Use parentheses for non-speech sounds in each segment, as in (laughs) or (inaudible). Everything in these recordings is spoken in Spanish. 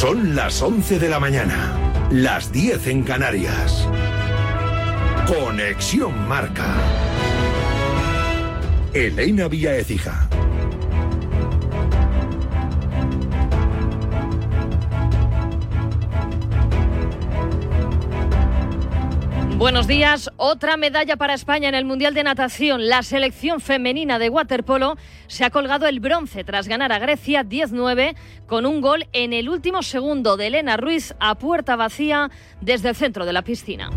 Son las 11 de la mañana, las 10 en Canarias. Conexión Marca. Elena Vía Ecija. Buenos días. Otra medalla para España en el Mundial de Natación. La selección femenina de waterpolo se ha colgado el bronce tras ganar a Grecia 10-9 con un gol en el último segundo de Elena Ruiz a puerta vacía desde el centro de la piscina.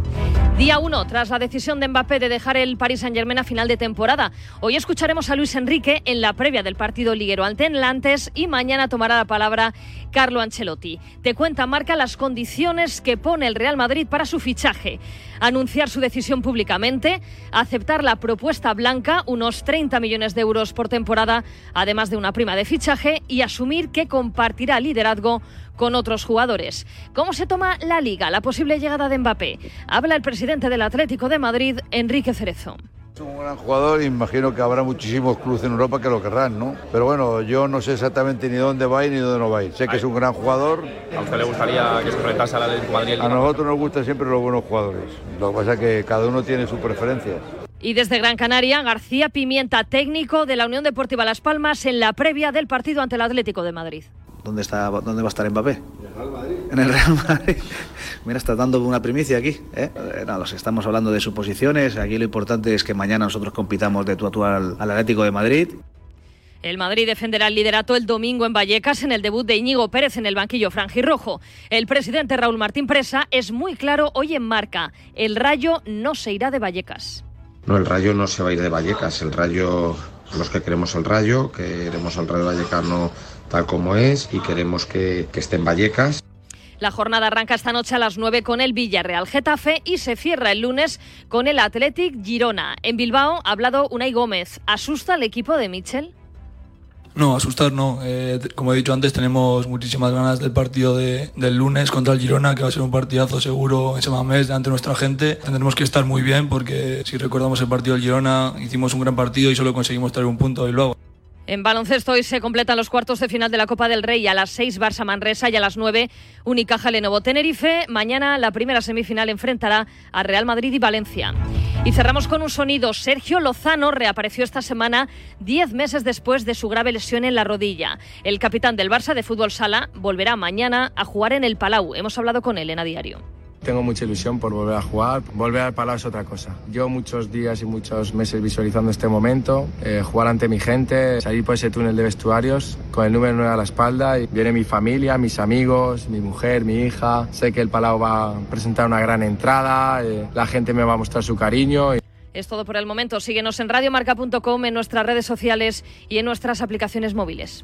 Día 1, tras la decisión de Mbappé de dejar el Paris Saint-Germain a final de temporada. Hoy escucharemos a Luis Enrique en la previa del partido liguero ante Nantes y mañana tomará la palabra Carlo Ancelotti. Te cuenta, marca las condiciones que pone el Real Madrid para su fichaje. Anunciar su decisión públicamente, aceptar la propuesta blanca, unos 30 millones de euros por temporada, además de una prima de fichaje, y asumir que compartirá liderazgo con otros jugadores. ¿Cómo se toma la liga, la posible llegada de Mbappé? Habla el presidente del Atlético de Madrid, Enrique Cerezo. Es un gran jugador y imagino que habrá muchísimos clubes en Europa que lo querrán, ¿no? Pero bueno, yo no sé exactamente ni dónde va a ir ni dónde no va a ir. Sé que es un gran jugador. ¿A usted le gustaría que se enfrentase al Atlético de Madrid? A nosotros nos gustan siempre los buenos jugadores. Lo que pasa es que cada uno tiene sus preferencias. Y desde Gran Canaria, García Pimienta, técnico de la Unión Deportiva Las Palmas, en la previa del partido ante el Atlético de Madrid. ¿Dónde, está, ¿Dónde va a estar Mbappé? En el Real Madrid. Mira, está dando una primicia aquí. ¿eh? Eh, no, los estamos hablando de suposiciones. Aquí lo importante es que mañana nosotros compitamos de tu a al, al Atlético de Madrid. El Madrid defenderá el liderato el domingo en Vallecas en el debut de Íñigo Pérez en el banquillo franjirrojo. El presidente Raúl Martín Presa es muy claro hoy en marca. El Rayo no se irá de Vallecas. No, el Rayo no se va a ir de Vallecas. El Rayo, los que queremos el Rayo, queremos al Rayo Vallecano tal como es y queremos que, que esté en Vallecas. La jornada arranca esta noche a las 9 con el Villarreal Getafe y se cierra el lunes con el Athletic Girona. En Bilbao ha hablado Unai Gómez. ¿Asusta el equipo de Michel? No, asustar no. Eh, como he dicho antes, tenemos muchísimas ganas del partido de, del lunes contra el Girona, que va a ser un partidazo seguro ese mes delante de nuestra gente. Tendremos que estar muy bien porque si recordamos el partido del Girona, hicimos un gran partido y solo conseguimos traer un punto y luego. En baloncesto hoy se completan los cuartos de final de la Copa del Rey a las 6 Barça Manresa y a las 9 Unicaja Lenovo Tenerife. Mañana la primera semifinal enfrentará a Real Madrid y Valencia. Y cerramos con un sonido. Sergio Lozano reapareció esta semana 10 meses después de su grave lesión en la rodilla. El capitán del Barça de fútbol sala volverá mañana a jugar en el Palau. Hemos hablado con él en a diario. Tengo mucha ilusión por volver a jugar. Volver al Palau es otra cosa. Yo muchos días y muchos meses visualizando este momento, eh, jugar ante mi gente, salir por ese túnel de vestuarios con el número 9 a la espalda y viene mi familia, mis amigos, mi mujer, mi hija. Sé que el Palau va a presentar una gran entrada, eh, la gente me va a mostrar su cariño. Es todo por el momento. Síguenos en radiomarca.com, en nuestras redes sociales y en nuestras aplicaciones móviles.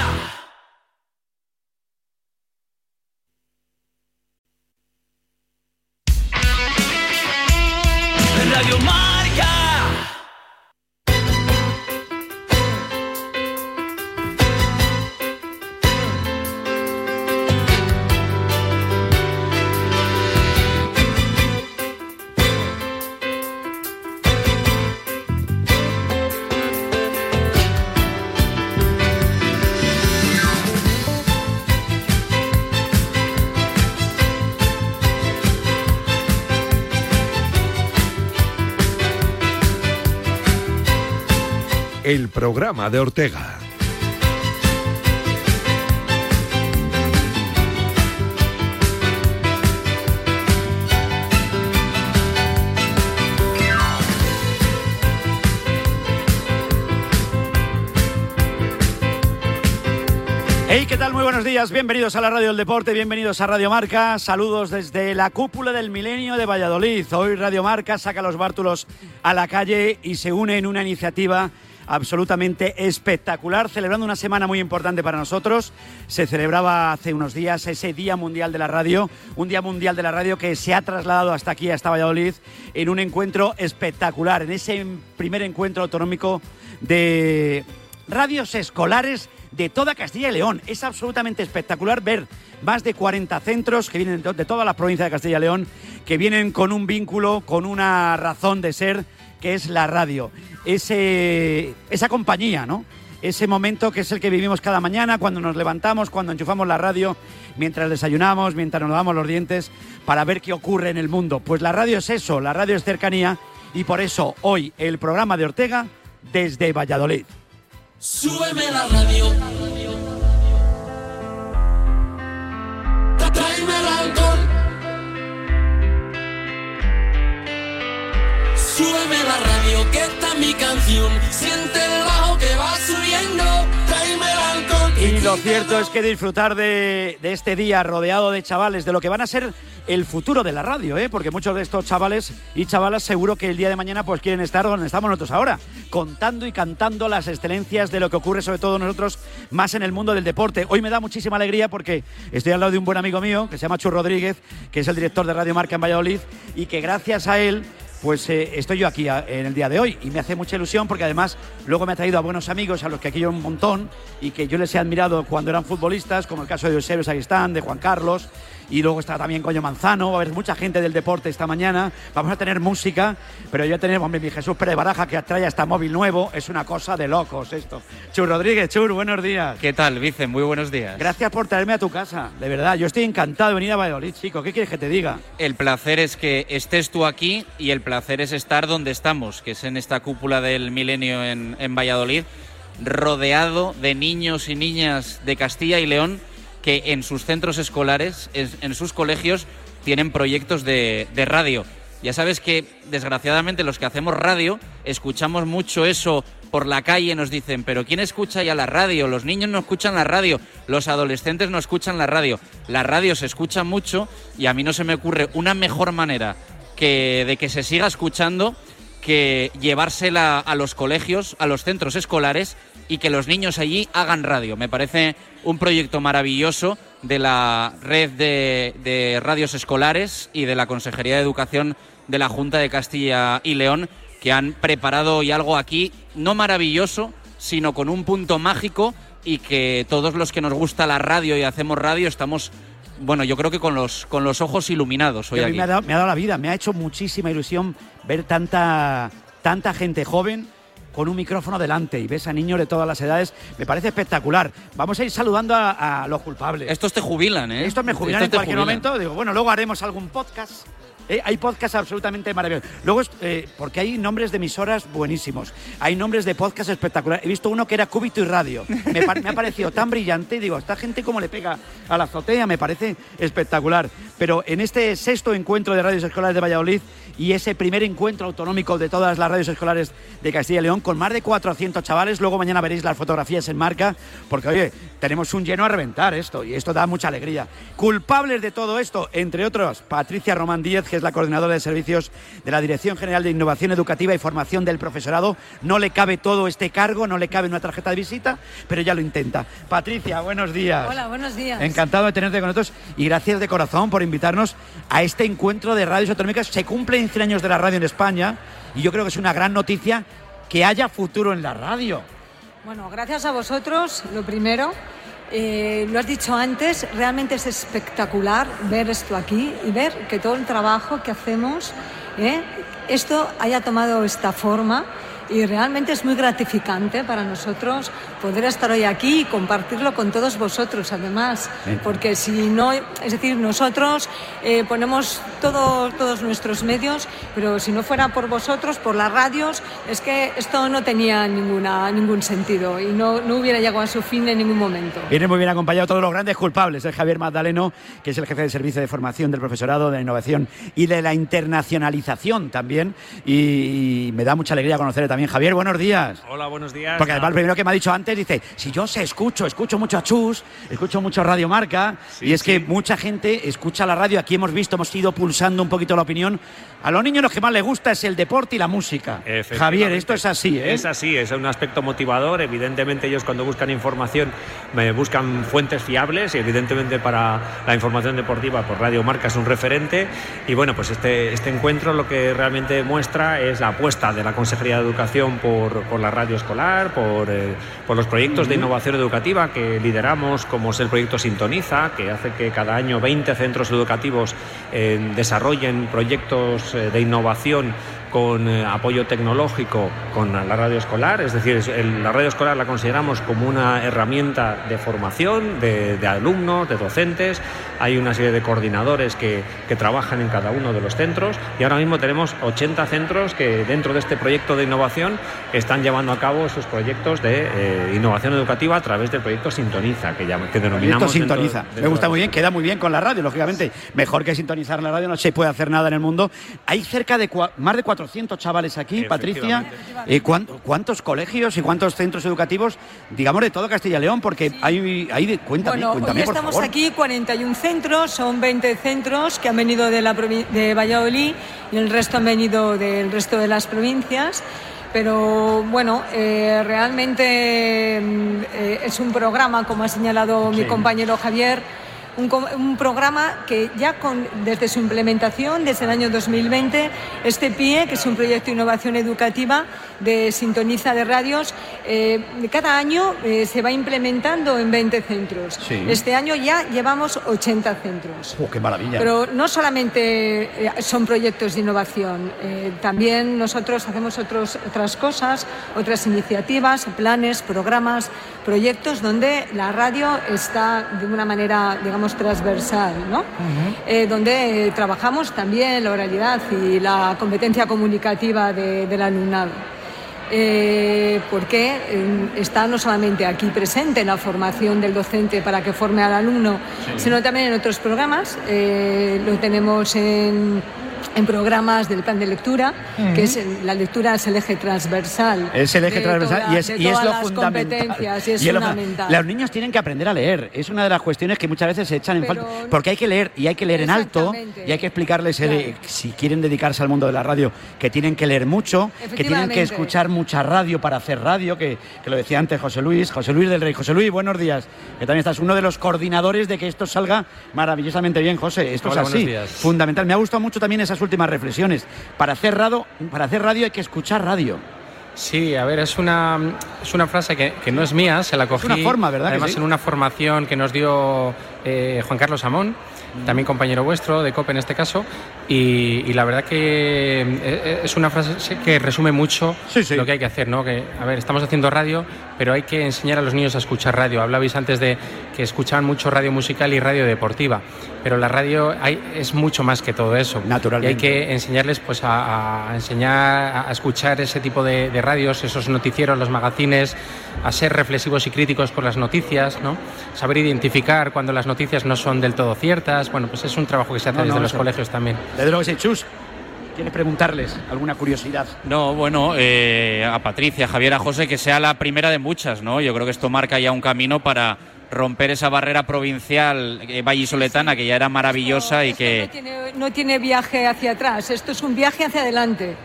Programa de Ortega. Hey, ¿qué tal? Muy buenos días. Bienvenidos a la Radio del Deporte, bienvenidos a Radio Marca. Saludos desde la cúpula del milenio de Valladolid. Hoy Radio Marca saca los bártulos a la calle y se une en una iniciativa absolutamente espectacular, celebrando una semana muy importante para nosotros. Se celebraba hace unos días ese Día Mundial de la Radio, un Día Mundial de la Radio que se ha trasladado hasta aquí, hasta Valladolid, en un encuentro espectacular, en ese primer encuentro autonómico de radios escolares de toda Castilla y León. Es absolutamente espectacular ver más de 40 centros que vienen de toda la provincia de Castilla y León, que vienen con un vínculo, con una razón de ser, que es la radio. Ese, esa compañía, ¿no? Ese momento que es el que vivimos cada mañana, cuando nos levantamos, cuando enchufamos la radio, mientras desayunamos, mientras nos lavamos los dientes, para ver qué ocurre en el mundo. Pues la radio es eso, la radio es cercanía, y por eso hoy el programa de Ortega desde Valladolid. Súbeme la radio. Mi canción. Siente el bajo que va subiendo. Tráeme el alcohol. Y lo cierto es que disfrutar de, de este día rodeado de chavales, de lo que van a ser el futuro de la radio, ¿eh? porque muchos de estos chavales y chavalas seguro que el día de mañana pues quieren estar donde estamos nosotros ahora, contando y cantando las excelencias de lo que ocurre sobre todo nosotros más en el mundo del deporte. Hoy me da muchísima alegría porque estoy al lado de un buen amigo mío que se llama Chu Rodríguez, que es el director de Radio Marca en Valladolid y que gracias a él pues eh, estoy yo aquí en el día de hoy y me hace mucha ilusión porque además luego me ha traído a buenos amigos a los que aquí yo un montón y que yo les he admirado cuando eran futbolistas, como el caso de Eusebio Saguistán, de Juan Carlos y luego está también Coño Manzano, va a haber mucha gente del deporte esta mañana, vamos a tener música, pero ya tenemos, hombre, mi Jesús Pérez Baraja que trae hasta móvil nuevo, es una cosa de locos esto. Chur Rodríguez, Chur, buenos días. ¿Qué tal, Vice? Muy buenos días. Gracias por traerme a tu casa, de verdad, yo estoy encantado de venir a Valladolid, chico, ¿qué quieres que te diga? El placer es que estés tú aquí y el placer es estar donde estamos, que es en esta cúpula del milenio en, en Valladolid, rodeado de niños y niñas de Castilla y León que en sus centros escolares, en, sus colegios, tienen proyectos de, de radio. Ya sabes que, desgraciadamente, los que hacemos radio, escuchamos mucho eso por la calle, nos dicen, pero ¿quién escucha ya la radio? Los niños no escuchan la radio, los adolescentes no escuchan la radio. La radio se escucha mucho y a mí no se me ocurre una mejor manera que de que se siga escuchando que llevársela a los colegios, a los centros escolares y que los niños allí hagan radio. Me parece un proyecto maravilloso de la red de, de radios escolares y de la Consejería de Educación de la Junta de Castilla y León que han preparado hoy algo aquí, no maravilloso, sino con un punto mágico y que todos los que nos gusta la radio y hacemos radio estamos, bueno, yo creo que con los, con los ojos iluminados hoy Que a mí aquí. me ha, dado, me ha dado la vida, me ha hecho muchísima ilusión ver tanta, tanta gente joven con un micrófono delante y ves a niños de todas las edades. Me parece espectacular. Vamos a ir saludando a, a los culpables. Estos te jubilan, ¿eh? Estos me jubilan Estos en cualquier jubilan. momento. Digo, bueno, luego haremos algún podcast. Eh, hay podcasts absolutamente maravillosos. Luego, eh, porque hay nombres de emisoras buenísimos. Hay nombres de podcasts espectaculares. He visto uno que era Cúbito y Radio. Me, me ha parecido tan brillante. Digo, esta gente cómo le pega a la azotea, me parece espectacular. Pero en este sexto encuentro de radios escolares de Valladolid y ese primer encuentro autonómico de todas las radios escolares de Castilla y León, con más de 400 chavales, luego mañana veréis las fotografías en marca, porque oye, tenemos un lleno a reventar esto y esto da mucha alegría. Culpables de todo esto, entre otros, Patricia Román Díez, que es la coordinadora de servicios de la Dirección General de Innovación Educativa y Formación del Profesorado. No le cabe todo este cargo, no le cabe una tarjeta de visita, pero ya lo intenta. Patricia, buenos días. Hola, buenos días. Encantado de tenerte con nosotros y gracias de corazón por invitarnos a este encuentro de radios autonómicas. Se cumplen 100 años de la radio en España y yo creo que es una gran noticia que haya futuro en la radio. Bueno, gracias a vosotros, lo primero. Eh, lo has dicho antes, realmente es espectacular ver esto aquí y ver que todo el trabajo que hacemos, ¿eh? esto haya tomado esta forma y realmente es muy gratificante para nosotros poder estar hoy aquí y compartirlo con todos vosotros, además, porque si no, es decir, nosotros eh, ponemos todo- todos nuestros medios, pero si no fuera por vosotros, por las radios, es que esto no tenía ninguna, ningún sentido y no, no hubiera llegado a su fin en ningún momento. Viene muy bien acompañado todos los grandes culpables. Es Javier Magdaleno, que es el jefe de servicio de formación del profesorado, de la innovación y de la internacionalización también. Y, y me da mucha alegría conocerle también también. Javier, buenos días. Hola, buenos días. Porque además, lo primero que me ha dicho antes, dice, si yo se escucho, escucho mucho a Chus, escucho mucho Radio Marca, y es que mucha gente escucha la radio, aquí hemos visto, hemos ido pulsando un poquito la opinión. A los niños lo que más les gusta es el deporte y la música. Javier, esto es así, ¿eh? Es así, es un aspecto motivador. Evidentemente ellos cuando buscan información me buscan fuentes fiables y evidentemente para la información deportiva por Radio Marca es un referente. Y bueno, pues este, este encuentro lo que realmente muestra es la apuesta de la Consejería de Educación por, por la radio escolar, por, eh, por los proyectos de innovación educativa que lideramos, como es el proyecto Sintoniza, que hace que cada año 20 centros educativos eh, desarrollen proyectos eh, de innovación con eh, apoyo tecnológico con la radio escolar, es decir, el- la radio escolar la consideramos como una herramienta de formación de, de alumnos, de docentes, hay una serie de coordinadores que, que trabajan en cada uno de los centros y ahora mismo tenemos 80 centros que dentro de este proyecto de innovación están llevando a cabo esos proyectos de eh, innovación educativa a través del proyecto Sintoniza, que, llama- que denominamos... sintoniza. Me dentro gusta muy bien, queda muy bien con la radio, lógicamente. Mejor que sintonizar la radio, no se puede hacer nada en el mundo. Hay cerca de más de 400 chavales aquí, Patricia. Eh, ¿cuán- ¿Cuántos colegios y cuántos centros educativos, digamos, de todo Castilla y León? Porque hay, hay de, cuéntame, Bueno, cuéntame, hoy por estamos favor. aquí 41 centros, son 20 centros que han venido de, la de Valladolid y el resto han venido del resto de las provincias. Pero bueno, eh, realmente mm, eh, es un programa, como ha señalado mi compañero Javier, un, un programa que ya con, desde su implementación, desde el año 2020, este PIE, que es un proyecto de innovación educativa de sintoniza de radios, eh, cada año eh, se va implementando en 20 centros. Sí. Este año ya llevamos 80 centros. Oh, ¡Qué maravilla! Pero no solamente eh, son proyectos de innovación, también nosotros hacemos otros, otras cosas, otras iniciativas, planes, programas, proyectos donde la radio está de una manera, digamos, transversal, ¿no? Donde trabajamos también la oralidad y la competencia comunicativa de- del alumnado. Eh, porque eh, está no solamente aquí presente en la formación del docente para que forme al alumno, Sí. sino también en otros programas. Eh, lo tenemos en, en programas del plan de lectura, que es el- la lectura es el eje transversal. Es el eje de transversal toda- y es, de y es lo las fundamental. y es Y es lo fundamental. fun- Los niños tienen que aprender a leer. Es una de las cuestiones que muchas veces se echan en Pero falta. Porque hay que leer y hay que leer en alto y hay que explicarles eh, si quieren dedicarse al mundo de la radio que tienen que leer mucho, que tienen que escuchar mucha radio para hacer radio, que, que lo decía antes José Luis, José Luis del Rey. José Luis, buenos días. Que también estás uno de los coordinadores de que esto salga maravillosamente bien, José. Esto Hola, es así. Fundamental. Me ha gustado mucho también esas últimas reflexiones. Para hacer radio, para hacer radio hay que escuchar radio. Sí, a ver, es una, es una frase que, que no es mía, se la cogí. una forma, ¿verdad Además, sí? en una formación que nos dio eh, Juan Carlos Amón, también compañero vuestro, de COPE en este caso, y, y la verdad que eh, es una frase que resume mucho lo que hay que hacer, ¿no? Que, a ver, estamos haciendo radio, pero hay que enseñar a los niños a escuchar radio. Hablabais antes de que escuchaban mucho radio musical y radio deportiva, pero la radio hay, es mucho más que todo eso. Y hay que enseñarles pues a, a enseñar a escuchar ese tipo de, de radios, esos noticieros, los magazines, a ser reflexivos y críticos con las noticias, ¿no? Saber identificar cuando las noticias no son del todo ciertas. Bueno, pues es un trabajo que se hace No, no, desde los eso- colegios también. Desde luego que sí, Chus. ¿Quieres preguntarles alguna curiosidad? No, bueno, eh, a Patricia, Javier, a José, que sea la primera de muchas, ¿no? Yo creo que esto marca ya un camino para romper esa barrera provincial eh, vallisoletana que ya era maravillosa y que... tiene- no tiene viaje hacia atrás, esto es un viaje hacia adelante.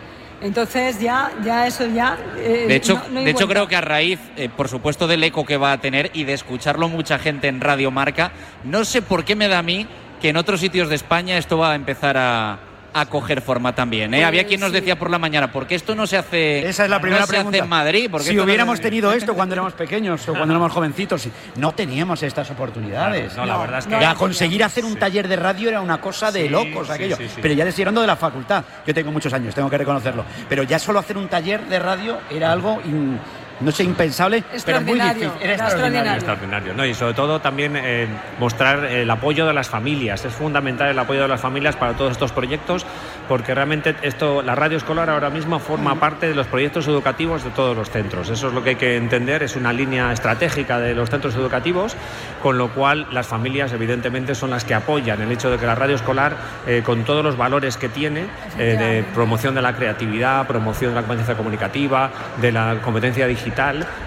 Entonces ya, ya eso ya. eh, De hecho, no- no de hecho creo que a raíz, eh, por supuesto, del eco que va a tener y de escucharlo mucha gente en Radio Marca, no sé por qué me da a mí que en otros sitios de España esto va a empezar a, a coger forma también. ¿eh? Había quien nos decía por la mañana, ¿por qué esto no se hace, Esa es la primera no se pregunta. hace en Madrid? ¿Por qué Si no hubiéramos tenido esto cuando éramos pequeños o cuando éramos jovencitos, no teníamos estas oportunidades. Claro, no, la verdad es que- Ya no conseguir hacer un taller de radio era una cosa de Sí, locos sí, aquello. sí, sí. Pero ya les de la facultad. Yo tengo muchos años, tengo que reconocerlo. Pero ya solo hacer un taller de radio era algo in- no sé, impensable, pero muy difícil. Era extraordinario, extraordinario. ¿no? Y sobre todo también eh, mostrar el apoyo de las familias. Es fundamental el apoyo de las familias para todos estos proyectos, porque realmente esto, la radio escolar ahora mismo forma parte de los proyectos educativos de todos los centros. Eso es lo que hay que entender, es una línea estratégica de los centros educativos, con lo cual las familias evidentemente son las que apoyan el hecho de que la radio escolar, eh, con todos los valores que tiene, eh, de promoción de la creatividad, promoción de la competencia comunicativa, de la competencia digital,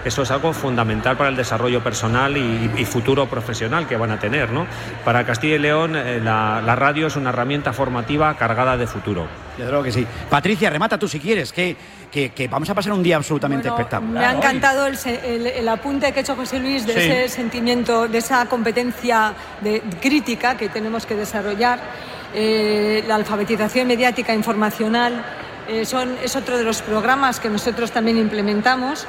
eso es algo fundamental para el desarrollo personal y, futuro profesional que van a tener. ¿no? Para Castilla y León, eh, la, radio es una herramienta formativa cargada de futuro. Yo creo que sí. Patricia, remata tú si quieres, que, que, vamos a pasar un día absolutamente espectacular. Me ha encantado el, apunte que ha hecho José Luis de ese sentimiento, de esa competencia de, crítica que tenemos que desarrollar. Eh, la alfabetización mediática informacional eh, son, es otro de los programas que nosotros también implementamos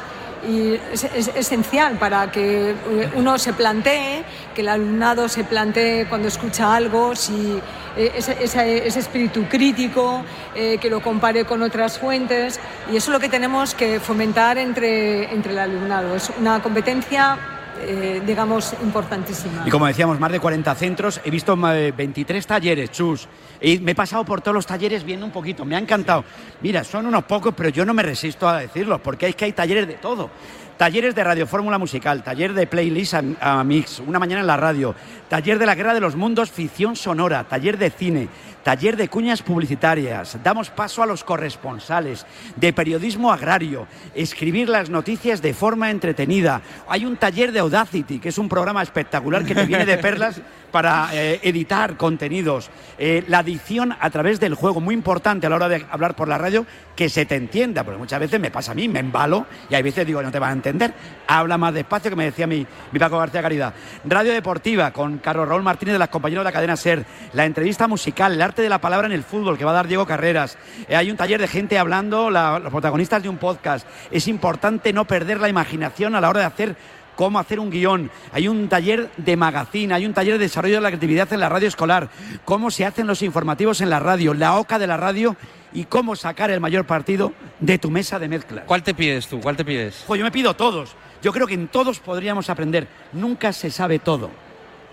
y es, esencial para que eh, uno se plantee, que el alumnado se plantee cuando escucha algo, si ese, ese, espíritu crítico, que lo compare con otras fuentes y eso es lo que tenemos que fomentar entre, entre el alumnado. Es una competencia eh, digamos, importantísima. Y como decíamos, más de 40 centros, he visto 23 talleres, chus, y me he pasado por todos los talleres viendo un poquito, me ha encantado. Mira, son unos pocos, pero yo no me resisto a decirlos, porque es que hay talleres de todo. Talleres de Radio Fórmula Musical, taller de playlist a, mix, una mañana en la radio, taller de la Guerra de los Mundos, ficción sonora, taller de cine, taller de cuñas publicitarias, damos paso a los corresponsales, de periodismo agrario, escribir las noticias de forma entretenida. Hay un taller de Audacity, que es un programa espectacular que te viene de perlas para eh, editar contenidos. Eh, la adicción a través del juego, muy importante a la hora de hablar por la radio, que se te entienda, porque muchas veces me pasa a mí, me embalo y hay veces digo, no te van a entender. Habla más despacio, que me decía mi, mi Paco García Caridad. Radio Deportiva con Carlos Raúl Martínez de las compañeros de la cadena SER. La entrevista musical, el arte de la palabra en el fútbol, que va a dar Diego Carreras. Eh, hay un taller de gente hablando, los protagonistas de un podcast. Es importante no perder la imaginación a la hora de hacer cómo hacer un guion, hay un taller de magazine, hay un taller de desarrollo de la creatividad en la radio escolar, cómo se hacen los informativos en la radio, la OCA de la radio y cómo sacar el mayor partido de tu mesa de mezcla. ¿Cuál te pides tú? ¿Cuál te pides? Pues yo me pido todos. Yo creo que en todos podríamos aprender. Nunca se sabe todo.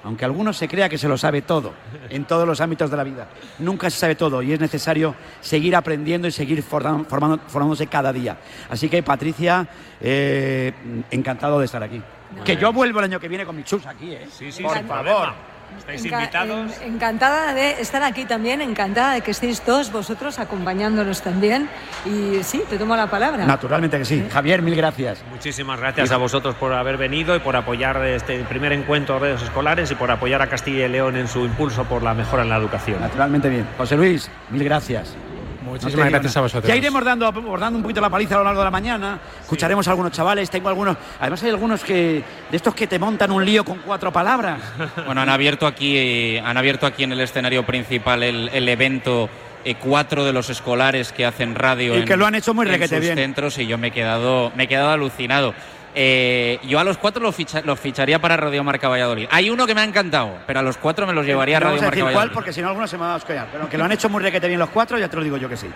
Aunque alguno se crea que se lo sabe todo, en todos los ámbitos de la vida. Nunca se sabe todo y es necesario seguir aprendiendo y seguir formándose cada día. Así que, Patricia, eh, encantado de estar aquí. Que yo vuelvo el año que viene con mi chus aquí, ¿eh? Sí, sí, por favor. Estáis invitados. encantada de estar aquí también, encantada de que estéis todos vosotros acompañándonos también. Y sí, te tomo la palabra. Naturalmente que sí. Javier, mil gracias. Muchísimas gracias a vosotros por haber venido y por apoyar este primer encuentro de redes escolares y por apoyar a Castilla y León en su impulso por la mejora en la educación. Naturalmente bien. José Luis, mil gracias. Muchísimas gracias a vosotros. Ya iremos dando, dando un poquito la paliza a lo largo de la mañana. Escucharemos a algunos chavales. Tengo algunos. Además, hay algunos que de estos que te montan un lío con cuatro palabras. (laughs) Bueno, han abierto aquí, han abierto aquí en el escenario principal el, evento eh, cuatro de los escolares que hacen radio y que lo han hecho muy en sus centros y yo me he quedado, me he quedado alucinado. Eh, yo a los cuatro los, ficharía para Radio Marca Valladolid. Hay uno que me ha encantado, pero a los cuatro me los llevaría a Radio Marca Valladolid. cuál, porque si no alguno se me va a escoñar. Pero que lo han hecho muy requete bien los cuatro, ya te lo digo yo que sí.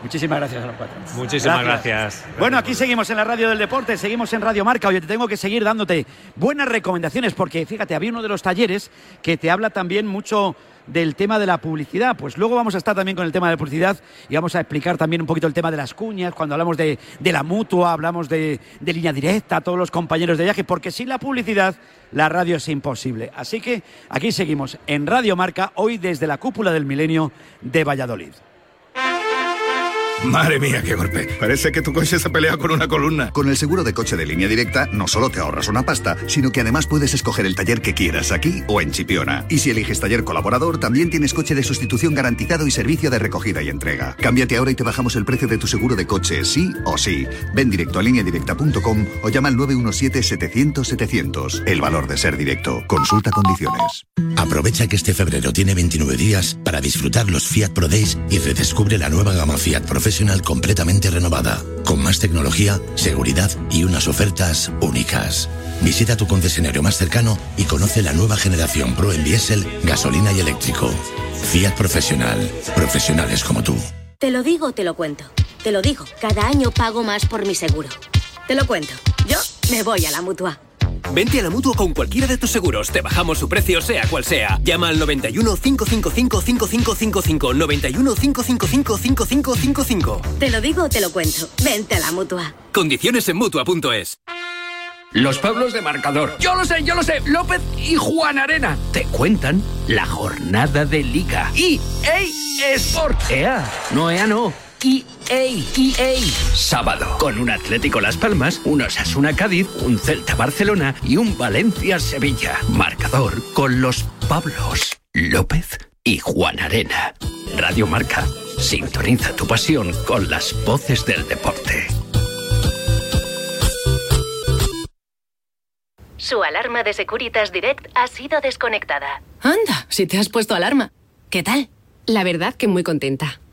Muchísimas gracias a los cuatro. Muchísimas gracias. Bueno, aquí seguimos en la radio del deporte, seguimos en Radio Marca. Hoy te tengo que seguir dándote buenas recomendaciones porque fíjate, había uno de los talleres que te habla también mucho del tema de la publicidad. Pues luego vamos a estar también con el tema de la publicidad y vamos a explicar también un poquito el tema de las cuñas, cuando hablamos de, la mutua, hablamos de, de, línea directa, todos los compañeros de viaje, porque sin la publicidad la radio es imposible. Así que aquí seguimos en Radio Marca, hoy desde la cúpula del milenio de Valladolid. Madre mía, qué golpe. Parece que tu coche se ha peleado con una columna. Con el seguro de coche de línea directa, no solo te ahorras una pasta, sino que además puedes escoger el taller que quieras aquí o en Chipiona. Y si eliges taller colaborador, también tienes coche de sustitución garantizado y servicio de recogida y entrega. Cámbiate ahora y te bajamos el precio de tu seguro de coche, sí o sí. Ven directo a lineadirecta.com o llama al 917-700-700. El valor de ser directo. Consulta condiciones. Aprovecha que este febrero tiene 29 días para disfrutar los Fiat Pro Days y redescubre la nueva gama Fiat Professional completamente renovada, con más tecnología, seguridad y unas ofertas únicas. Visita tu concesionario más cercano y conoce la nueva generación Pro en diésel, gasolina y eléctrico. Fiat Profesional. Profesionales como tú. Te lo digo, te lo cuento. Te lo digo, cada año pago más por mi seguro. Te lo cuento. Me voy a la mutua. Vente a la mutua con cualquiera de tus seguros. Te bajamos su precio, sea cual sea. Llama al 91 555 5555. 91 555 5555. Te lo digo o te lo cuento. Vente a la mutua. Condiciones en mutua.es. Los Pablos de marcador. Yo lo sé, yo lo sé. López y Juan Arena. Te cuentan la jornada de liga. Y EA Sport. EA. No, EA no. EA, EA. Sábado, con un Atlético Las Palmas, un Osasuna Cádiz, un Celta Barcelona y un Valencia Sevilla. Marcador con los Pablos, López y Juan Arena. Radio Marca. Sintoniza tu pasión con las voces del deporte. Su alarma de Securitas Direct ha sido desconectada. Anda, si te has puesto alarma. ¿Qué tal? La verdad que muy contenta.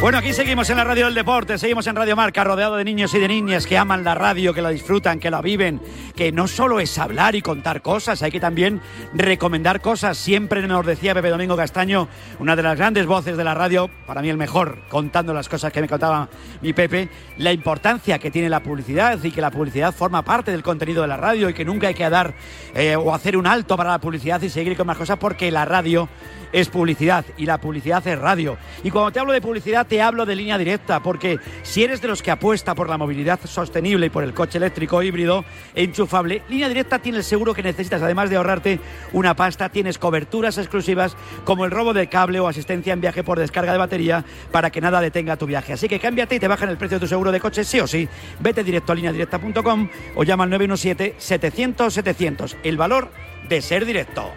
Bueno, aquí seguimos en la radio del deporte, seguimos en Radio Marca, rodeado de niños y de niñas que aman la radio, que la disfrutan, que la viven, que no solo es hablar y contar cosas, hay que también recomendar cosas. Siempre nos decía Pepe Domingo Castaño, una de las grandes voces de la radio, para mí el mejor, contando las cosas que me contaba mi Pepe, la importancia que tiene la publicidad y que la publicidad forma parte del contenido de la radio y que nunca hay que dar eh, o hacer un alto para la publicidad y seguir con más cosas porque la radio es publicidad y la publicidad es radio. Y cuando te hablo de publicidad te hablo de línea directa, porque si eres de los que apuesta por la movilidad sostenible y por el coche eléctrico híbrido e enchufable, línea directa tiene el seguro que necesitas, además de ahorrarte una pasta, tienes coberturas exclusivas como el robo de cable o asistencia en viaje por descarga de batería para que nada detenga tu viaje. Así que cámbiate y te bajan el precio de tu seguro de coche sí o sí. Vete directo a lineadirecta.com o llama al 917 700 700. El valor de ser directo.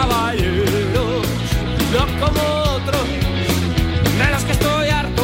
Caballeros, no como otros, de los que estoy harto.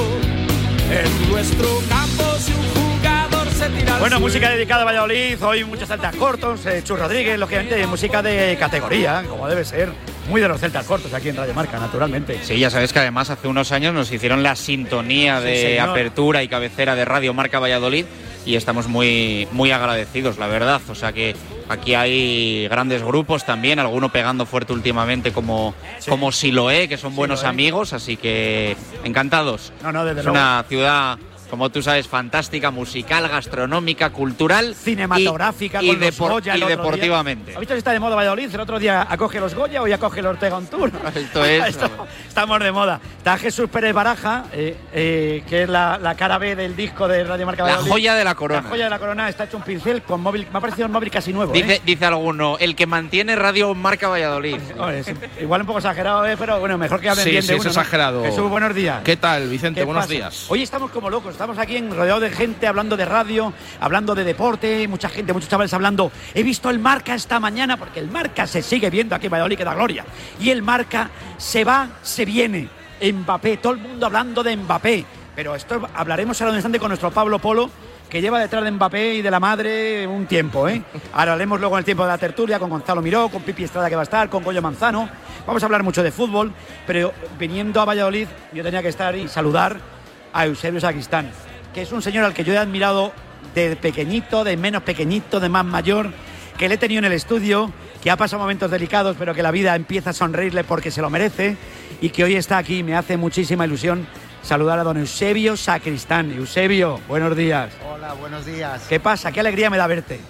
En nuestro campo, si un jugador se tira al Bueno, música dedicada a Valladolid, hoy muchos celtas cortos, eh, Chus Rodríguez, lógicamente música de categoría, como debe ser, muy de los celtas cortos aquí en Radio Marca, naturalmente. Sí, ya sabes que además hace unos años nos hicieron la sintonía de apertura y cabecera de Radio Marca Valladolid y estamos muy, muy agradecidos, la verdad. O sea que aquí hay grandes grupos también, alguno pegando fuerte últimamente como, como Siloé, que son buenos Siloé. amigos, así que encantados. No, no, desde es luego. una ciudad, como tú sabes, fantástica, musical, gastronómica, cultural. Cinematográfica, y, y con los Goya y día. deportivamente. ¿Has visto si está de moda Valladolid? El otro día acoge los Goya, hoy acoge el Ortega un Tour. (laughs) Esto es- (laughs) estamos, estamos de moda. Está Jesús Pérez Baraja, eh, eh, que es la, la cara B del disco de Radio Marca La Valladolid. joya de la corona. La joya de la corona está hecho un pincel con móvil. Me ha parecido un móvil casi nuevo. Dice, ¿eh? dice alguno, el que mantiene Radio Marca Valladolid. (laughs) Es igual un poco exagerado, ¿eh? pero bueno, mejor que hablen Sí, bien sí, de es exagerado. Jesús, buenos días. ¿Qué tal, Vicente? ¿Qué Buenos pasa? días. Hoy estamos como locos, estamos aquí en, rodeados de gente hablando de radio, hablando de deporte, mucha gente, muchos chavales hablando. He visto el Marca esta mañana porque el Marca se sigue viendo aquí en Valladolid que da gloria. Y el Marca se va, se viene. Mbappé, todo el mundo hablando de Mbappé. Pero esto hablaremos ahora un instante con nuestro Pablo Polo, que lleva detrás de Mbappé y de la madre un tiempo, ¿eh? Ahora haremos luego en el tiempo de la tertulia con Gonzalo Miró, con Pipi Estrada que va a estar, con Goyo Manzano. Vamos a hablar mucho de fútbol, pero viniendo a Valladolid yo tenía que estar y saludar a Eusebio Sacristán, que es un señor al que yo he admirado de pequeñito, de menos pequeñito, de más mayor, que le he tenido en el estudio, que ha pasado momentos delicados, pero que la vida empieza a sonreírle porque se lo merece y que hoy está aquí. Me hace muchísima ilusión saludar a don Eusebio Sacristán. Eusebio, buenos días. Hola, buenos días. ¿Qué pasa? Qué alegría me da verte.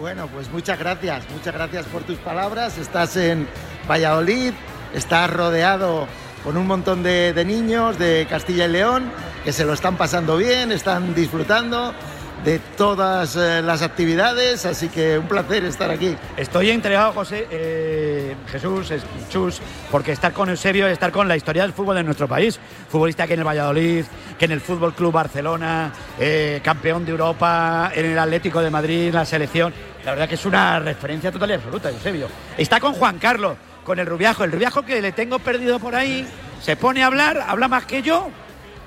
Bueno, pues muchas gracias, muchas gracias por tus palabras. Estás en Valladolid, estás rodeado con un montón de, de niños de Castilla y León que se lo están pasando bien, están disfrutando de todas eh, las actividades, así que un placer estar aquí. Estoy entregado, José, eh, Jesús, es- Chus, porque estar con Eusebio es estar con la historia del fútbol de nuestro país. Futbolista que en el Valladolid, que en el Fútbol Club Barcelona, eh, campeón de Europa, en el Atlético de Madrid, la selección. La verdad que es una referencia total y absoluta, Eusebio. Está con Juan Carlos, con el Rubiajo. El Rubiajo que le tengo perdido por ahí. Se pone a hablar, habla más que yo,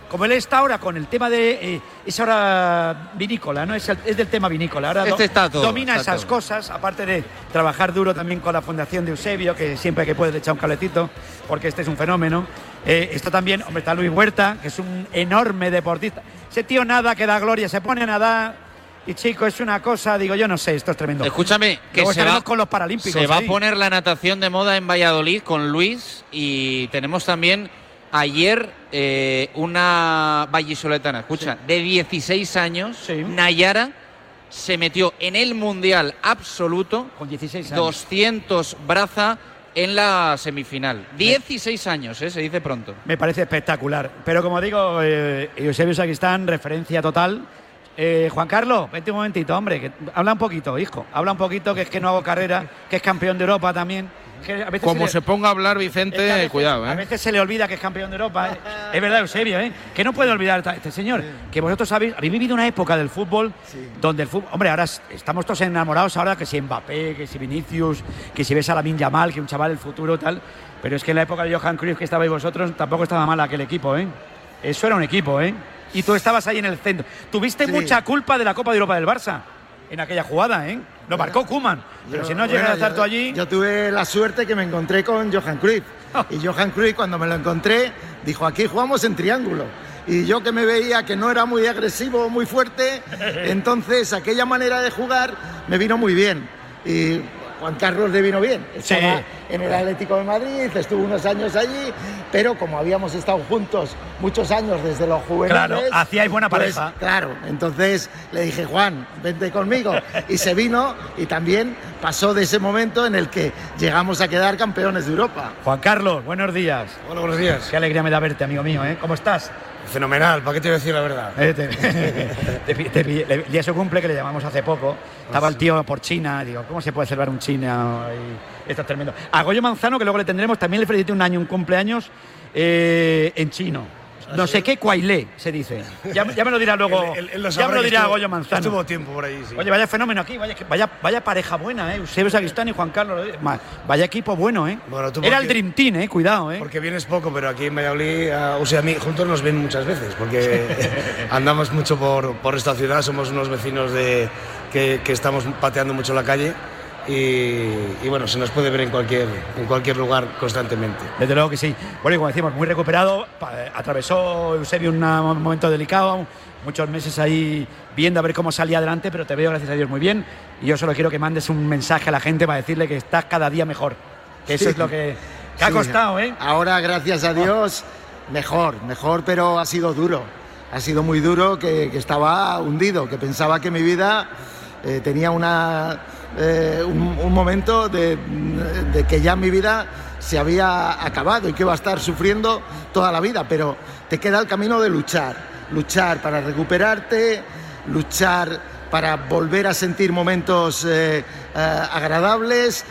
como él está ahora con el tema de. eh, es ahora vinícola, ¿no? Es, el- es del tema vinícola. Ahora Este está todo, domina está esas todo. cosas, aparte de trabajar duro también con la Fundación de Eusebio, que siempre que puede le echa un cablecito, porque este es un fenómeno. Eh, está también, hombre, está Luis Huerta, que es un enorme deportista. Ese tío nada que da gloria, se pone a nadar. Y chico, es una cosa, digo, yo no sé, esto es tremendo. Escúchame, que Luego se va, con los Paralímpicos. se va ahí. a poner la natación de moda en Valladolid con Luis y tenemos también ayer eh, una vallisoletana, escucha, de 16 años, Nayara se metió en el Mundial absoluto con 16 años. 200 braza en la semifinal. 16 años, eh, se dice pronto. Me parece espectacular. Pero como digo, eh, Eusebio Sacristán, referencia total. Eh, Juan Carlos, vente un momentito, hombre, que habla un poquito, hijo. Habla un poquito, que es que no hago carrera, que es campeón de Europa también. Que a veces Como le- se ponga a hablar Vicente, es que a veces- cuidado, A ¿eh? veces se le olvida que es campeón de Europa. ¿eh? Es verdad, Eusebio, ¿eh? Que no puede olvidar este señor. Que vosotros habéis, habéis vivido una época del fútbol donde el fútbol. Hombre, ahora es- estamos todos enamorados ahora que si Mbappé, que si Vinicius, que si ves a Lamin Yamal, que un chaval del futuro, tal. Pero es que en la época de Johan Cruyff que estabais vosotros tampoco estaba mal aquel equipo, ¿eh? Eso era un equipo, ¿eh? Y tú estabas ahí en el centro. Tuviste Sí. mucha culpa de la Copa de Europa del Barça en aquella jugada, ¿eh? Lo marcó Kuman. Pero Yo- si no bueno, a estar yo- tú allí. Yo tuve la suerte que me encontré con Johan Cruyff. (laughs) Y Johan Cruyff, cuando me lo encontré, dijo: aquí jugamos en triángulo. Y yo que me veía que no era muy agresivo, muy fuerte, (laughs) entonces aquella manera de jugar me vino muy bien. Y Juan Carlos le vino bien. Estaba en el Atlético de Madrid, estuvo unos años allí, pero como habíamos estado juntos muchos años desde los juveniles. Claro, hacíais buena pues, pareja. Claro, entonces le dije, Juan, vente conmigo. (laughs) Y se vino y también pasó de ese momento en el que llegamos a quedar campeones de Europa. Juan Carlos, buenos días. Hola, buenos días. Qué alegría me da verte, amigo mío, ¿eh? ¿Cómo estás? Fenomenal, ¿para qué te voy a decir la verdad? El día de su cumple, que le llamamos hace poco, estaba el tío por China, digo, ¿cómo se puede celebrar un China? Y esto es tremendo. A Goyo Manzano, que luego le tendremos, también le felicité un año, un cumpleaños eh, en chino. No sé qué, Kuailé, se dice. Ya, ya me lo dirá luego. Ya me lo dirá estuvo- Goyo Manzano. estuvo tiempo por ahí, sí. Oye, vaya fenómeno aquí, vaya, vaya, vaya pareja buena, ¿eh? Eusebio Sacristán y Juan Carlos. Vaya equipo bueno, ¿eh? Bueno, tú Era porque- el Dream Team, ¿eh? Cuidado, ¿eh? Porque vienes poco, pero aquí en Valladolid, ah, o sea, a mí juntos nos ven muchas veces, porque (laughs) andamos mucho por, por esta ciudad, somos unos vecinos de, que, que estamos pateando mucho la calle y, y bueno, se nos puede ver en cualquier, en cualquier lugar constantemente. Desde luego que sí. Bueno, y como decimos, muy recuperado. Atravesó Eusebio un un momento delicado, muchos meses ahí viendo a ver cómo salía adelante, pero te veo, gracias a Dios, muy bien. Y yo solo quiero que mandes un mensaje a la gente para decirle que estás cada día mejor. Que eso Sí. es lo que, que ha Sí, costado, ¿eh? Ahora, gracias a Dios, mejor, mejor, pero ha sido duro. Ha sido muy duro que, que estaba hundido, que pensaba que mi vida eh, tenía eh, un, momento de, que ya mi vida se había acabado y que iba a estar sufriendo toda la vida, pero te queda el camino de luchar, luchar para recuperarte, luchar para volver a sentir momentos eh, agradables,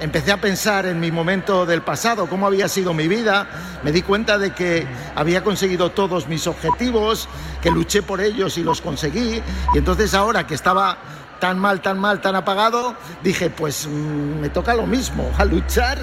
empecé a pensar en mi momento del pasado, cómo había sido mi vida, me di cuenta de que había conseguido todos mis objetivos, que luché por ellos y los conseguí, y entonces ahora que estaba tan mal, tan mal, tan apagado, dije, pues mm, me toca lo mismo, (laughs) a luchar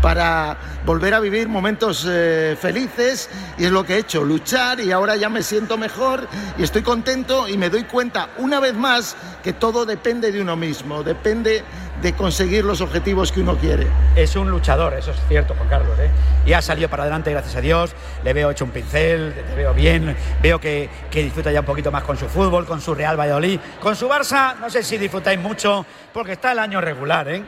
para volver a vivir momentos eh, felices, y es lo que he hecho, luchar, y ahora ya me siento mejor y estoy contento y me doy cuenta una vez más que todo depende de uno mismo, depende de conseguir los objetivos que uno quiere. Es un luchador, eso es cierto, Juan Carlos. ¿eh? Y ha salido para adelante, gracias a Dios. Le veo hecho un pincel, te veo bien. Veo que, que disfruta ya un poquito más con su fútbol, con su Real Valladolid. Con su Barça, no sé si disfrutáis mucho, porque está el año regular, ¿eh?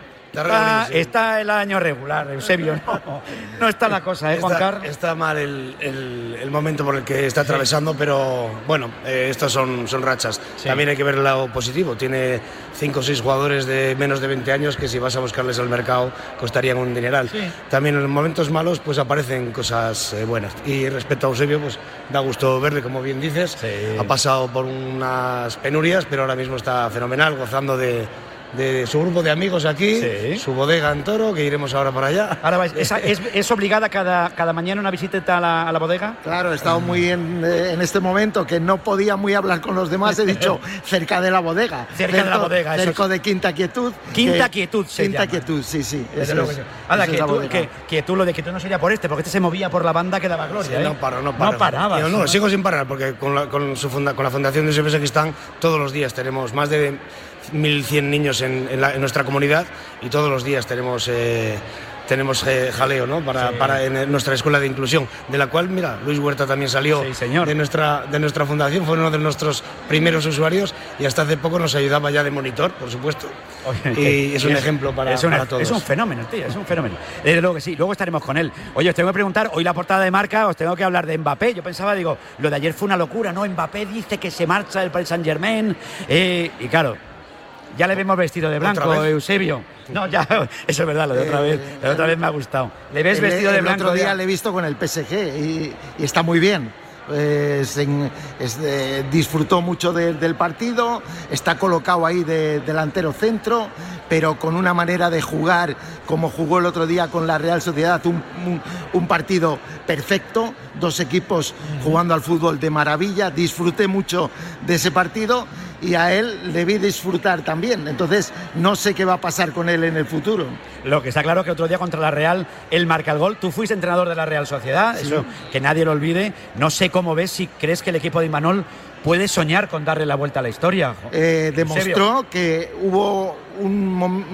Está, el año regular, Eusebio. No, no está la cosa, ¿eh, Juan Está, Carlos? está mal el, el- el momento por el que está atravesando, pero bueno, eh, estos son, son rachas. También hay que ver el lado positivo. Tiene 5 o 6 jugadores de menos de 20 años que si vas a buscarles al mercado costarían un dineral. Sí. También en los momentos malos pues aparecen cosas eh, buenas. Y respecto a Eusebio, pues da gusto verle, como bien dices. Ha pasado por unas penurias, pero ahora mismo está fenomenal, gozando de, de su grupo de amigos aquí, su bodega en Toro, que iremos ahora para allá. Ahora vais- ¿es, es- es obligada cada, cada mañana una visita a la, a la bodega? Claro, he estado muy en, eh, en este momento que no podía muy hablar con los demás, he dicho (laughs) cerca de la bodega. Cerca de la bodega, eso Cerca es. de Quinta Quietud. Quinta que- Quietud se Quinta llama. Quietud, sí, sí. Eso que. Ahora, tú, que, que tú lo de que tú no sería por este, porque este se movía por la banda que daba gloria. Sí, ¿eh? no paro, no paro. No paraba. Yo no, sigo sin parar, porque con la, con su funda- con la Fundación de Josep Sacristán todos los días tenemos más de 1.100 niños en, en la- en nuestra comunidad y todos los días tenemos... eh, tenemos eh, jaleo ¿no? para, Sí. para en nuestra escuela de inclusión, de la cual, mira, Luis Huerta también salió De, nuestra, de nuestra fundación, fue uno de nuestros primeros usuarios y hasta hace poco nos ayudaba ya de monitor, por supuesto. y es un ejemplo para, es un, para todos. Es un fenómeno, tío, es un fenómeno. Desde luego que sí, luego estaremos con él. Oye, os tengo que preguntar, hoy la portada de marca, os tengo que hablar de Mbappé. Yo pensaba, digo, lo de ayer fue una locura, ¿no? Mbappé dice que se marcha del Paris Saint Germain. y claro, ya le vemos vestido de blanco. Eusebio. No, ya, (laughs) eso es verdad, lo de otra vez. Lo de otra vez me ha gustado. ¿Le ves El- vestido de el blanco? otro día le he visto con el PSG y, y está muy bien. Eh, se es disfrutó mucho de- del partido, está colocado ahí de delantero centro, pero con una manera de jugar como jugó el otro día con la Real Sociedad, un, un- un partido perfecto, dos equipos jugando al fútbol de maravilla, disfruté mucho de ese partido y a él le vi disfrutar también, entonces no sé qué va a pasar con él en el futuro. Lo que está claro que otro día contra la Real él marca el gol. Tú fuiste entrenador de la Real Sociedad, Sí. eso que nadie lo olvide. No sé cómo ves si crees que el equipo de Imanol puede soñar con darle la vuelta a la historia. Eh, demostró que hubo un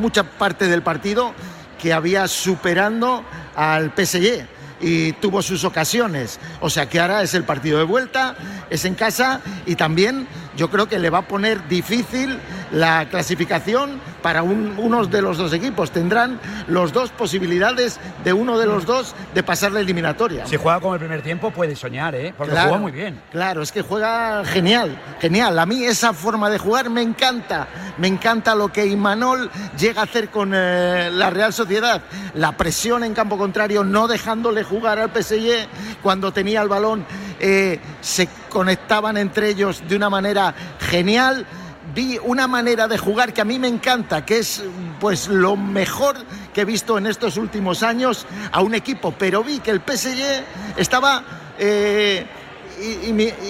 mucha parte del partido que había superando al PSG y tuvo sus ocasiones. O sea que ahora es el partido de vuelta, es en casa y también yo creo que le va a poner difícil la clasificación para un- unos de los dos equipos. Tendrán los dos posibilidades de uno de los dos de pasar la eliminatoria. Si juega como el primer tiempo puede soñar, ¿eh? Porque Claro, juega muy bien. Claro, es que juega genial, genial. A mí esa forma de jugar me encanta. Me encanta lo que Imanol llega a hacer con eh, la Real Sociedad. La presión en campo contrario, no dejándole jugar al PSG cuando tenía el balón. Eh, se conectaban entre ellos de una manera genial. Vi una manera de jugar que a mí me encanta, que es pues lo mejor que he visto en estos últimos años a un equipo. Pero vi que el PSG estaba eh,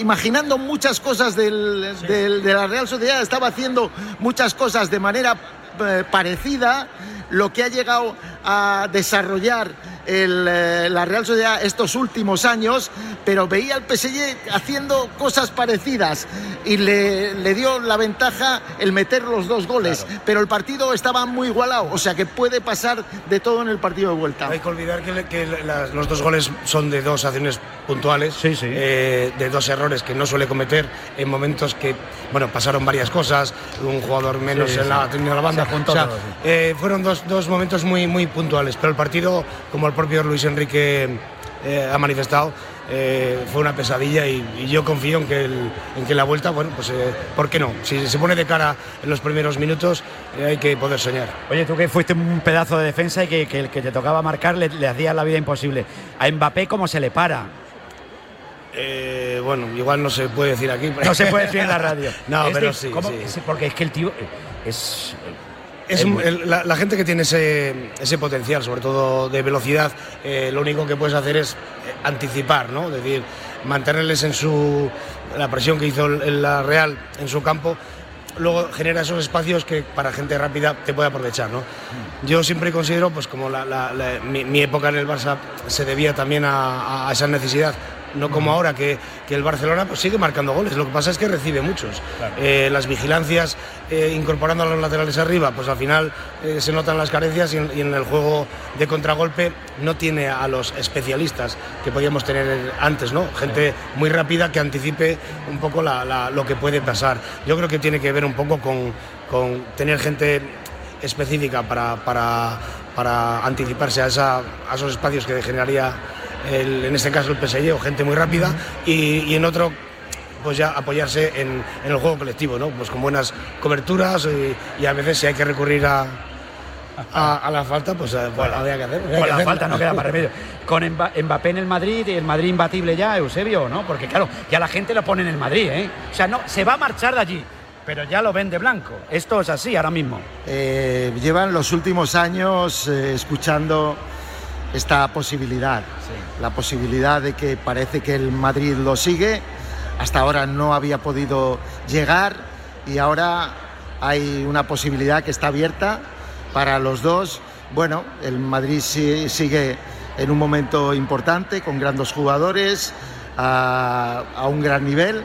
imaginando muchas cosas del- del- de la Real Sociedad, estaba haciendo muchas cosas de manera eh, parecida, lo que ha llegado a desarrollar el, eh, la Real Sociedad estos últimos años, pero veía al PSG haciendo cosas parecidas y le, le dio la ventaja el meter los dos goles, pero el partido estaba muy igualado, o sea que puede pasar de todo en el partido de vuelta. Hay que olvidar que, le- que las- los dos goles son de dos acciones puntuales, eh, de dos errores que no suele cometer en momentos que, bueno, pasaron varias cosas, un jugador menos Sí, en sí. la, la banda. Se O sea, todo, sí. eh, fueron dos, dos momentos muy, muy puntuales, pero el partido, como el propio Luis Enrique eh, ha manifestado, eh, fue una pesadilla y, y yo confío en que, el- en que la vuelta, bueno, pues eh, ¿por qué no? Si se pone de cara en los primeros minutos, eh, hay que poder soñar. Oye, tú que fuiste un pedazo de defensa y que, que el que te tocaba marcar le, le hacía la vida imposible. A Mbappé, ¿cómo se le para? Bueno, igual no se puede decir aquí. No se puede (laughs) decir en la radio. No, Es pero de- sí. Sí, Porque es que el tío es. Es un- el- la, la gente que tiene ese, ese potencial, sobre todo de velocidad, eh, lo único que puedes hacer es eh, anticipar, ¿no? Es decir, mantenerles en su. la presión que hizo el- la Real en su campo. Luego genera esos espacios que para gente rápida te puede aprovechar, ¿no? Yo siempre considero, pues como la- la- la- mi, mi época en el Barça se debía también a, a esa necesidad, no como ahora que, que el Barcelona pues, sigue marcando goles. Lo que pasa es que recibe muchos. Eh, las vigilancias, eh, incorporando a los laterales arriba, pues al final eh, se notan las carencias y en, y en el juego de contragolpe no tiene a los especialistas que podíamos tener antes, ¿no? Gente muy rápida que anticipe un poco la- la- lo que puede pasar. Yo creo que tiene que ver un poco con, con tener gente específica para, para, para anticiparse a, esa- a esos espacios que generaría el- en este caso el PSG o gente muy rápida y, y en otro pues ya apoyarse en, en el juego colectivo, ¿no? Pues con buenas coberturas y, y a veces si hay que recurrir a, a, a la falta, pues eh, pues, habría que hacer. Con que la hacerla. falta no queda más remedio. Con Mba- Mbappé en el Madrid, el Madrid imbatible ya, Eusebio, ¿no? Porque claro, ya la gente lo pone en el Madrid, ¿eh? O sea, no, se va a marchar de allí. pero ya lo ven de blanco. Esto es así ahora mismo. Eh, llevan los últimos años eh, escuchando esta posibilidad, la posibilidad de que parece que el Madrid lo sigue, hasta ahora no había podido llegar y ahora hay una posibilidad que está abierta para los dos. Bueno, el Madrid sigue en un momento importante, con grandes jugadores, a, a un gran nivel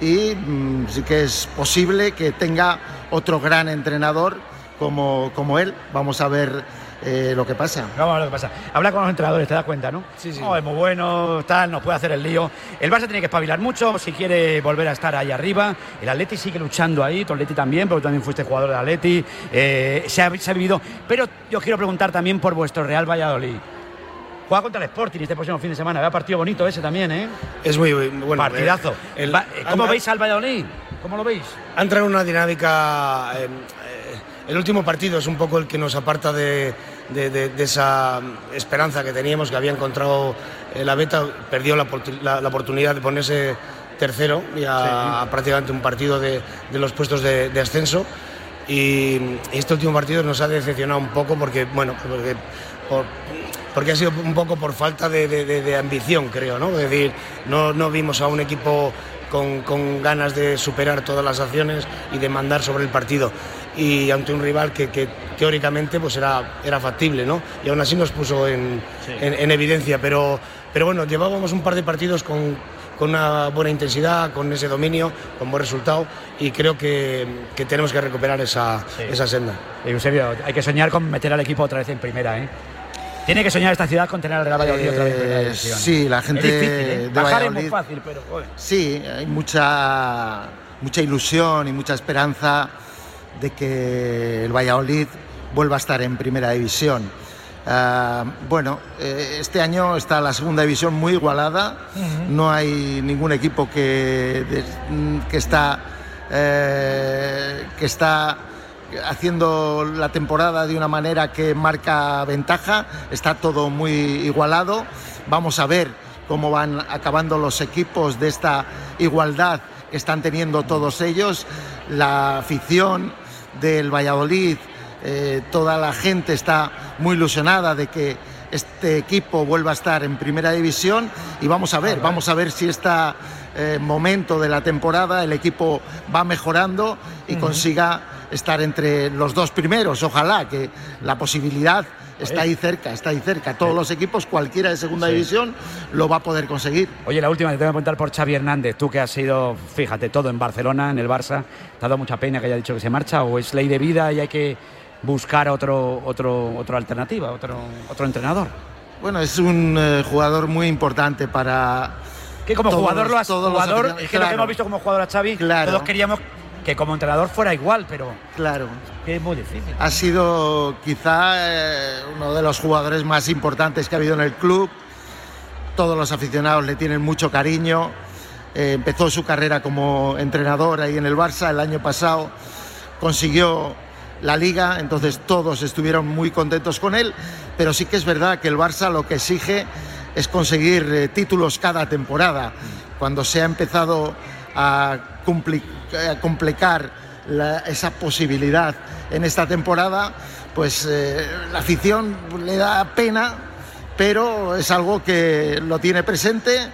y mm, sí que es posible que tenga otro gran entrenador como, como él. Vamos a ver eh, lo que pasa. Vamos a ver lo que pasa. Habla con los entrenadores, te das cuenta, ¿no? Sí, sí. es muy bueno, tal, nos puede hacer el lío. El Barça tiene que espabilar mucho si quiere volver a estar ahí arriba. El Atleti sigue luchando ahí, tu Atleti también, porque tú también fuiste jugador de Atleti. Eh, se, ha, se ha vivido. Pero yo quiero preguntar también por vuestro Real Valladolid. Juega contra el Sporting este próximo fin de semana. Vea partido bonito ese también, ¿eh? Es muy bueno. Partidazo. eh, el- ¿Cómo veis al Valladolid? ¿Cómo lo veis? Ha entrado en una dinámica. eh, el último partido es un poco el que nos aparta de, de- de- de esa esperanza que teníamos, que había encontrado eh, la beta. Perdió la, oportu- la- la oportunidad de ponerse tercero y a, a prácticamente un partido de, los puestos de, ascenso. Y este último partido nos ha decepcionado un poco porque, bueno, porque, por- porque ha sido un poco por falta de, ambición, creo, ¿no? Es decir, no, no vimos a un equipo con, con ganas de superar todas las acciones y de mandar sobre el partido. Y ante un rival que, que teóricamente pues era, era factible, ¿no? Y aún así nos puso en, en- en evidencia. Pero, pero bueno, llevábamos un par de partidos con, con una buena intensidad, con ese dominio, con buen resultado y creo que, que tenemos que recuperar esa, esa senda. Eusebio, hay que soñar con meter al equipo otra vez en primera, ¿eh? Tiene que soñar esta ciudad con tener al Real Valladolid otra vez en primera Eh, división. sí, la gente Es difícil, ¿eh? de Bajar es muy fácil, pero... joder. Sí, hay mucha, mucha ilusión y mucha esperanza de que el Valladolid vuelva a estar en primera división. Ah, bueno, eh, este año está la segunda división muy igualada. No hay ningún equipo que, que está eh, que está haciendo la temporada de una manera que marca ventaja. Está todo muy igualado. Vamos a ver cómo van acabando los equipos de esta igualdad que están teniendo todos ellos. La afición del Valladolid, eh, toda la gente está muy ilusionada de que este equipo vuelva a estar en primera división y vamos a ver, vamos a ver si este momento de la temporada el equipo va mejorando y Ujú. consiga estar entre los dos primeros. Ojalá que la posibilidad está ahí cerca, está ahí cerca. Todos los equipos, cualquiera de segunda Sí. división, lo va a poder conseguir. Oye, la última te tengo que preguntar por Xavi Hernández. Tú que has sido, fíjate, todo en Barcelona, en el Barça. ¿Te ha dado mucha pena que haya dicho que se marcha o es ley de vida y hay que buscar otro, otro, otra alternativa, otro, otro entrenador? Bueno, es un eh, jugador muy importante para. Que como todos jugador lo has jugador, es que lo que hemos visto como jugador a Xavi, Claro. todos queríamos que como entrenador fuera igual, pero Claro. es muy difícil. Ha sido quizá eh, uno de los jugadores más importantes que ha habido en el club. Todos los aficionados le tienen mucho cariño. Eh, empezó su carrera como entrenador ahí en el Barça el año pasado. Consiguió la liga, entonces todos estuvieron muy contentos con él. Pero sí que es verdad que el Barça lo que exige es conseguir eh, títulos cada temporada. Cuando se ha empezado a complicar la- esa posibilidad en esta temporada, pues eh, la afición le da pena, pero es algo que lo tiene presente.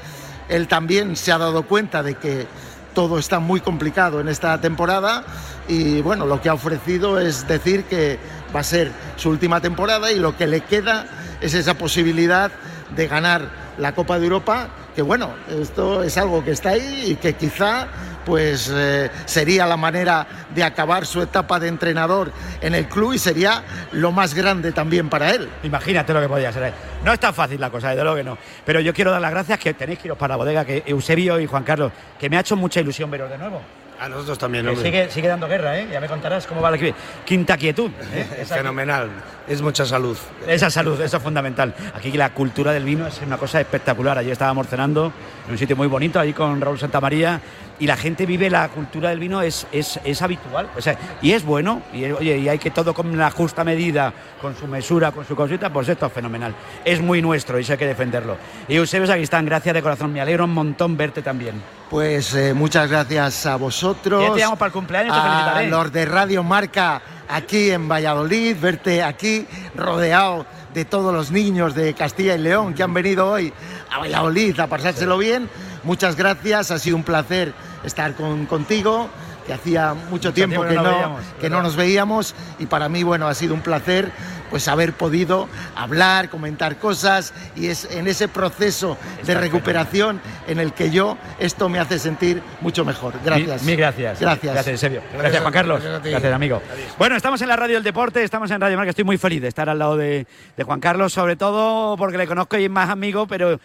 Él también se ha dado cuenta de que todo está muy complicado en esta temporada y bueno, lo que ha ofrecido es decir que va a ser su última temporada y lo que le queda es esa posibilidad de ganar la Copa de Europa, que bueno, esto es algo que está ahí y que quizá pues eh, sería la manera de acabar su etapa de entrenador en el club y sería lo más grande también para él. Imagínate lo que podía ser. No es tan fácil la cosa, desde luego que no. Pero yo quiero dar las gracias que tenéis que iros para la bodega, que Eusebio y Juan Carlos, que me ha hecho mucha ilusión veros de nuevo. A nosotros también, hombre. sigue, sigue dando guerra, ¿eh? Ya me contarás cómo va la quinta quietud. ¿eh? (laughs) Es fenomenal. Es mucha salud. Esa salud, eso es fundamental. Aquí la cultura del vino es una cosa espectacular. Allí estábamos cenando en un sitio muy bonito, ahí con Raúl Santamaría, y la gente vive la cultura del vino, es, es, es habitual. O sea, y es bueno, y, oye, y hay que todo con la justa medida, con su mesura, con su cosita, pues esto es fenomenal. Es muy nuestro y eso hay que defenderlo. Y Eusebio Sacristán, gracias de corazón, me alegro un montón verte también. Pues eh, muchas gracias a vosotros. Ya te llamo para el cumpleaños, te a los de Radio Marca aquí en Valladolid, verte aquí rodeado de todos los niños de Castilla y León que han venido hoy a Valladolid a pasárselo bien. Muchas gracias, ha sido un placer estar con, contigo, que hacía mucho, tiempo, tiempo que, no no, nos veíamos, que no nos veíamos y para mí, bueno, ha sido un placer pues haber podido hablar, comentar cosas y es en ese proceso de recuperación en el que yo esto me hace sentir mucho mejor. Gracias. Mil, mil gracias. Gracias. Gracias, Eusebio. Gracias, Juan Carlos. Gracias, amigo. Bueno, estamos en la radio del deporte, estamos en Radio Marca. Estoy muy feliz de estar al lado de, de Juan Carlos, sobre todo porque le conozco y es más amigo, pero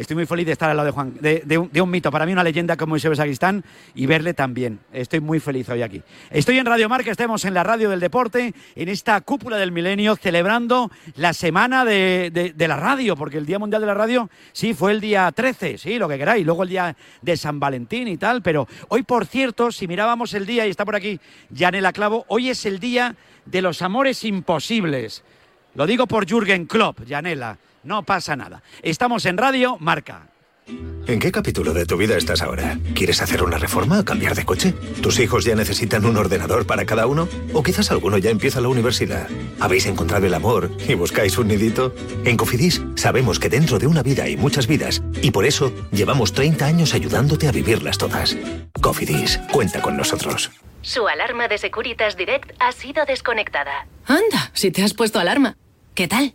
estoy muy feliz de estar al lado de Juan, de, un, mito, para mí una leyenda como Eusebio Sacristán y verle también. Estoy muy feliz hoy aquí. Estoy en Radio Marca, estamos en la radio del deporte, en esta cúpula del milenio, celebrando la semana de, de- de la radio, porque el Día Mundial de la Radio, sí, fue el día 13, sí, lo que queráis, luego el día de San Valentín y tal, pero hoy, por cierto, si mirábamos el día, y está por aquí Janela Clavo, hoy es el día de los amores imposibles. Lo digo por Jürgen Klopp, Janela, no pasa nada. Estamos en Radio Marca. ¿En qué capítulo de tu vida estás ahora? ¿Quieres hacer una reforma o cambiar de coche? ¿Tus hijos ya necesitan un ordenador para cada uno? ¿O quizás alguno ya empieza la universidad? ¿Habéis encontrado el amor y buscáis un nidito? En Cofidis sabemos que dentro de una vida hay muchas vidas y por eso llevamos 30 años ayudándote a vivirlas todas. Cofidis, cuenta con nosotros. Su alarma de Securitas Direct ha sido desconectada. Anda, si te has puesto alarma. ¿Qué tal?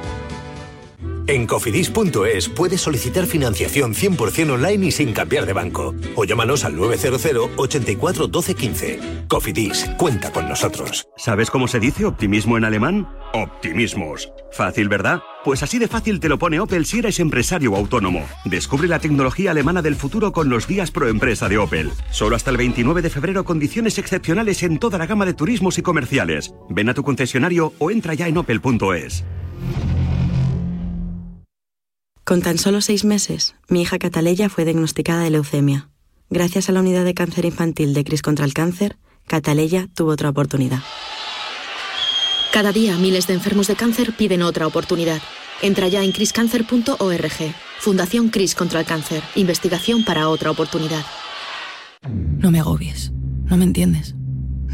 En cofidis.es puedes solicitar financiación 100% online y sin cambiar de banco. O llámanos al 900 84 12 15. Cofidis, cuenta con nosotros. ¿Sabes cómo se dice optimismo en alemán? Optimismos. Fácil, ¿verdad? Pues así de fácil te lo pone Opel si eres empresario o autónomo. Descubre la tecnología alemana del futuro con los días pro empresa de Opel. Solo hasta el 29 de febrero condiciones excepcionales en toda la gama de turismos y comerciales. Ven a tu concesionario o entra ya en opel.es. Con tan solo seis meses, mi hija Cataleya fue diagnosticada de leucemia. Gracias a la unidad de cáncer infantil de Cris contra el Cáncer, Cataleya tuvo otra oportunidad. Cada día miles de enfermos de cáncer piden otra oportunidad. Entra ya en criscancer.org. Fundación Cris contra el Cáncer. Investigación para otra oportunidad. No me agobies. No me entiendes.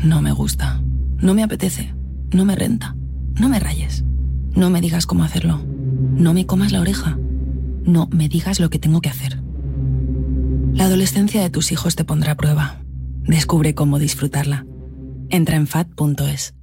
No me gusta. No me apetece. No me renta. No me rayes. No me digas cómo hacerlo. No me comas la oreja. No me digas lo que tengo que hacer. La adolescencia de tus hijos te pondrá a prueba. Descubre cómo disfrutarla. Entra en fat.es.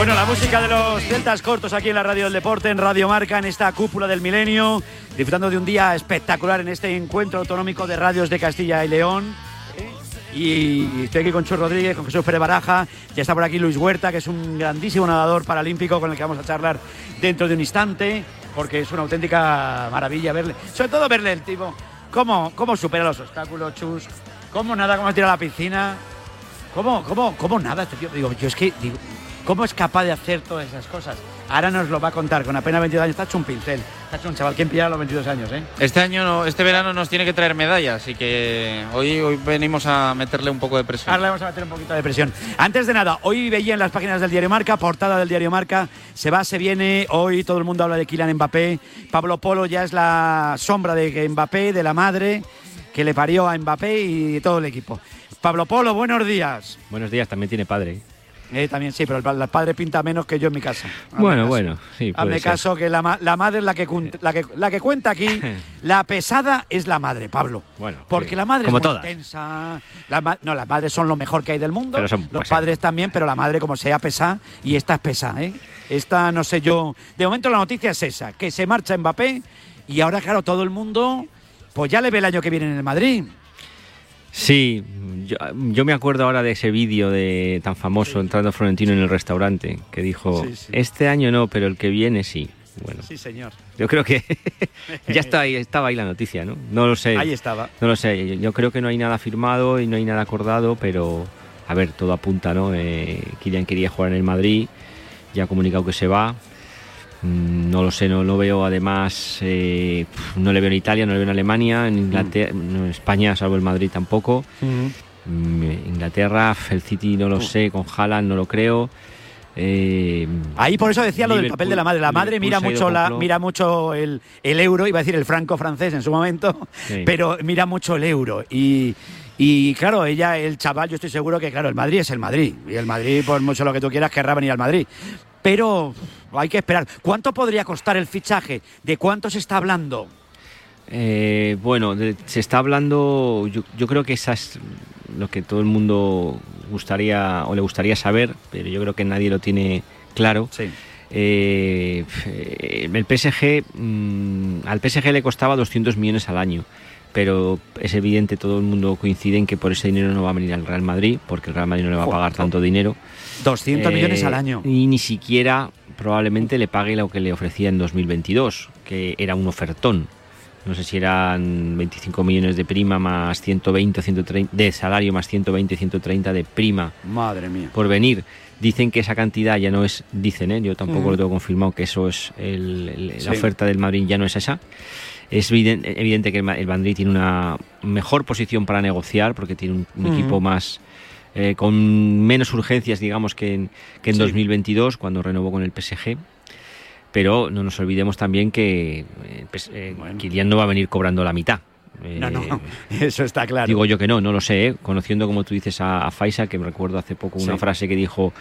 Bueno, la música de los celtas cortos aquí en la radio del deporte, en Radio Marca, en esta cúpula del milenio, disfrutando de un día espectacular en este encuentro autonómico de radios de Castilla y León. Y estoy aquí con Chu Rodríguez, con Jesús Pérez Baraja, ya está por aquí Luis Huerta, que es un grandísimo nadador paralímpico con el que vamos a charlar dentro de un instante, porque es una auténtica maravilla verle, sobre todo verle el tipo, cómo, cómo supera los obstáculos, Chus, cómo nada, cómo tira la piscina, cómo, cómo, cómo nada este. Digo, yo es que, digo, ¿cómo es capaz de hacer todas esas cosas? Ahora nos lo va a contar, con apenas 22 años está hecho un pincel. Es un chaval que empieza a los 22 años, ¿eh? Este año, no- este verano nos tiene que traer medallas, así que hoy, hoy venimos a meterle un poco de presión. Ahora le vamos a meter un poquito de presión. Antes de nada, hoy veía en las páginas del Diario Marca, portada del Diario Marca, se va, se viene, hoy todo el mundo habla de Kylian Mbappé, Pablo Polo ya es la sombra de Mbappé, de la madre que le parió a Mbappé y todo el equipo. Pablo Polo, buenos días. Buenos días, también tiene padre. Eh, también sí, pero el, el padre pinta menos que yo en mi casa. Hazme Bueno, caso. bueno, sí, puede Hazme ser. caso que la, la madre es la que, la, que, la que cuenta aquí. (laughs) la pesada es la madre, Pablo. Bueno, Porque sí, la madre como es muy todas. intensa. La no, las madres son lo mejor que hay del mundo. Pero son los pesadas. padres también, pero la madre como sea pesada y esta es pesada, ¿eh? Esta no sé yo. De momento la noticia es esa, que se marcha Mbappé y ahora claro todo el mundo pues ya le ve el año que viene en el Madrid. Sí, yo, yo me acuerdo ahora de ese vídeo de tan famoso entrando Florentino en el restaurante que dijo Sí, sí. este año no, pero el que viene sí. Bueno, Sí, señor. yo creo que (laughs) ya está ahí, estaba ahí la noticia, ¿no? No lo sé. Ahí estaba. No lo sé. Yo, yo creo que no hay nada firmado y no hay nada acordado, pero a ver, todo apunta, ¿no? Eh, Kylian quería jugar en el Madrid, ya ha comunicado que se va. Mm, No lo sé, no lo veo. Además, eh, no le veo en Italia, no le veo en Alemania, en Inglaterra, no, en España, salvo el Madrid tampoco. Mm, Inglaterra, el City no lo sé, con Haaland no lo creo. Eh, Ahí por eso decía lo del papel de la madre. La madre Liverpool mira mucho, la, mira mucho el, el euro, iba a decir el franco francés en su momento, Sí. pero mira mucho el euro. Y, y claro, ella, el chaval, yo estoy seguro que claro, el Madrid es el Madrid. Y el Madrid, por mucho lo que tú quieras, querrá venir al Madrid. Pero hay que esperar. ¿Cuánto podría costar el fichaje? ¿De cuánto se está hablando? Eh, bueno, de- se está hablando, yo, yo creo que esa es lo que todo el mundo gustaría o le gustaría saber, pero yo creo que nadie lo tiene claro. Eh, eh, el PSG, mm, al PSG le costaba 200 millones al año, pero es evidente, todo el mundo coincide en que por ese dinero no va a venir al Real Madrid, porque el Real Madrid no le va a pagar tanto dinero. 200 millones Eh, al año. Y ni siquiera probablemente le pague lo que le ofrecía en 2022, que era un ofertón. No sé si eran 25 millones de prima más 120 o 130 de salario más 120 130 de prima Madre mía. por venir. Dicen que esa cantidad ya no es, dicen, ¿eh? yo tampoco Mm. lo tengo confirmado que eso es el- el- la oferta del Madrid ya no es esa. Es eviden- evidente que el el Madrid tiene una mejor posición para negociar porque tiene un, un Mm. equipo más eh, con menos urgencias, digamos, que en, que en Sí. 2022 cuando renovó con el PSG. Pero no nos olvidemos también que eh, pues, eh, Kylian no va a venir cobrando la mitad. No, Eh, no, (laughs) eso está claro. Digo yo que no, no lo sé, ¿eh? conociendo como tú dices a, a Faisal, que me recuerdo hace poco una Sí. frase que dijo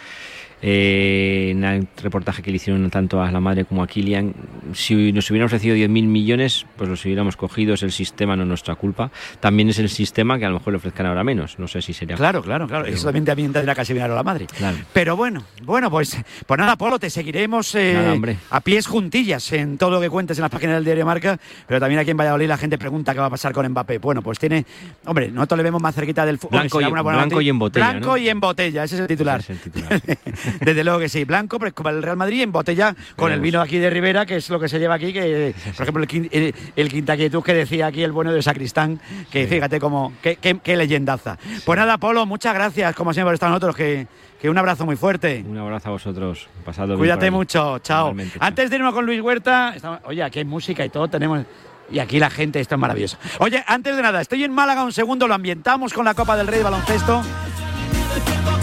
eh, en el reportaje que le hicieron tanto a la madre como a Kylian, si nos hubieran ofrecido 10.000 millones, pues los hubiéramos cogido, es el sistema, no nuestra culpa. También es el sistema que a lo mejor le ofrezcan ahora menos, no sé si sería... Claro, claro, claro. Eso también, también tendrá casi mirar a la madre. Claro. Pero bueno, bueno, pues, pues nada, Polo, te seguiremos eh, Nada, a pies juntillas en todo lo que cuentes en las páginas del diario Marca, pero también aquí en Valladolid la gente pregunta qué va a pasar con Mbappé. Bueno, pues tiene, hombre, nosotros le vemos más cerquita del fútbol. Blanco y- blanco y en botella, Blanco ¿no? y en botella, ese es el titular. (laughs) Desde luego que sí, blanco, pero como el Real Madrid en botella con el vino aquí de Rivera, que es lo que se lleva aquí, que por ejemplo el, el, el Quinta Quietud que decía aquí el bueno de Sacristán, que fíjate cómo, qué, qué- qué leyendaza. Pues nada, Polo, muchas gracias, como siempre, por estar nosotros, que, que un abrazo muy fuerte. Un abrazo a vosotros, pasadlo bien Cuídate mucho, chao. Antes de irnos con Luis Huerta, estamos- oye, aquí hay música y todo, tenemos... Y aquí la gente, esto es maravilloso. Oye, antes de nada, estoy en Málaga un segundo, lo ambientamos con la Copa del Rey de Baloncesto.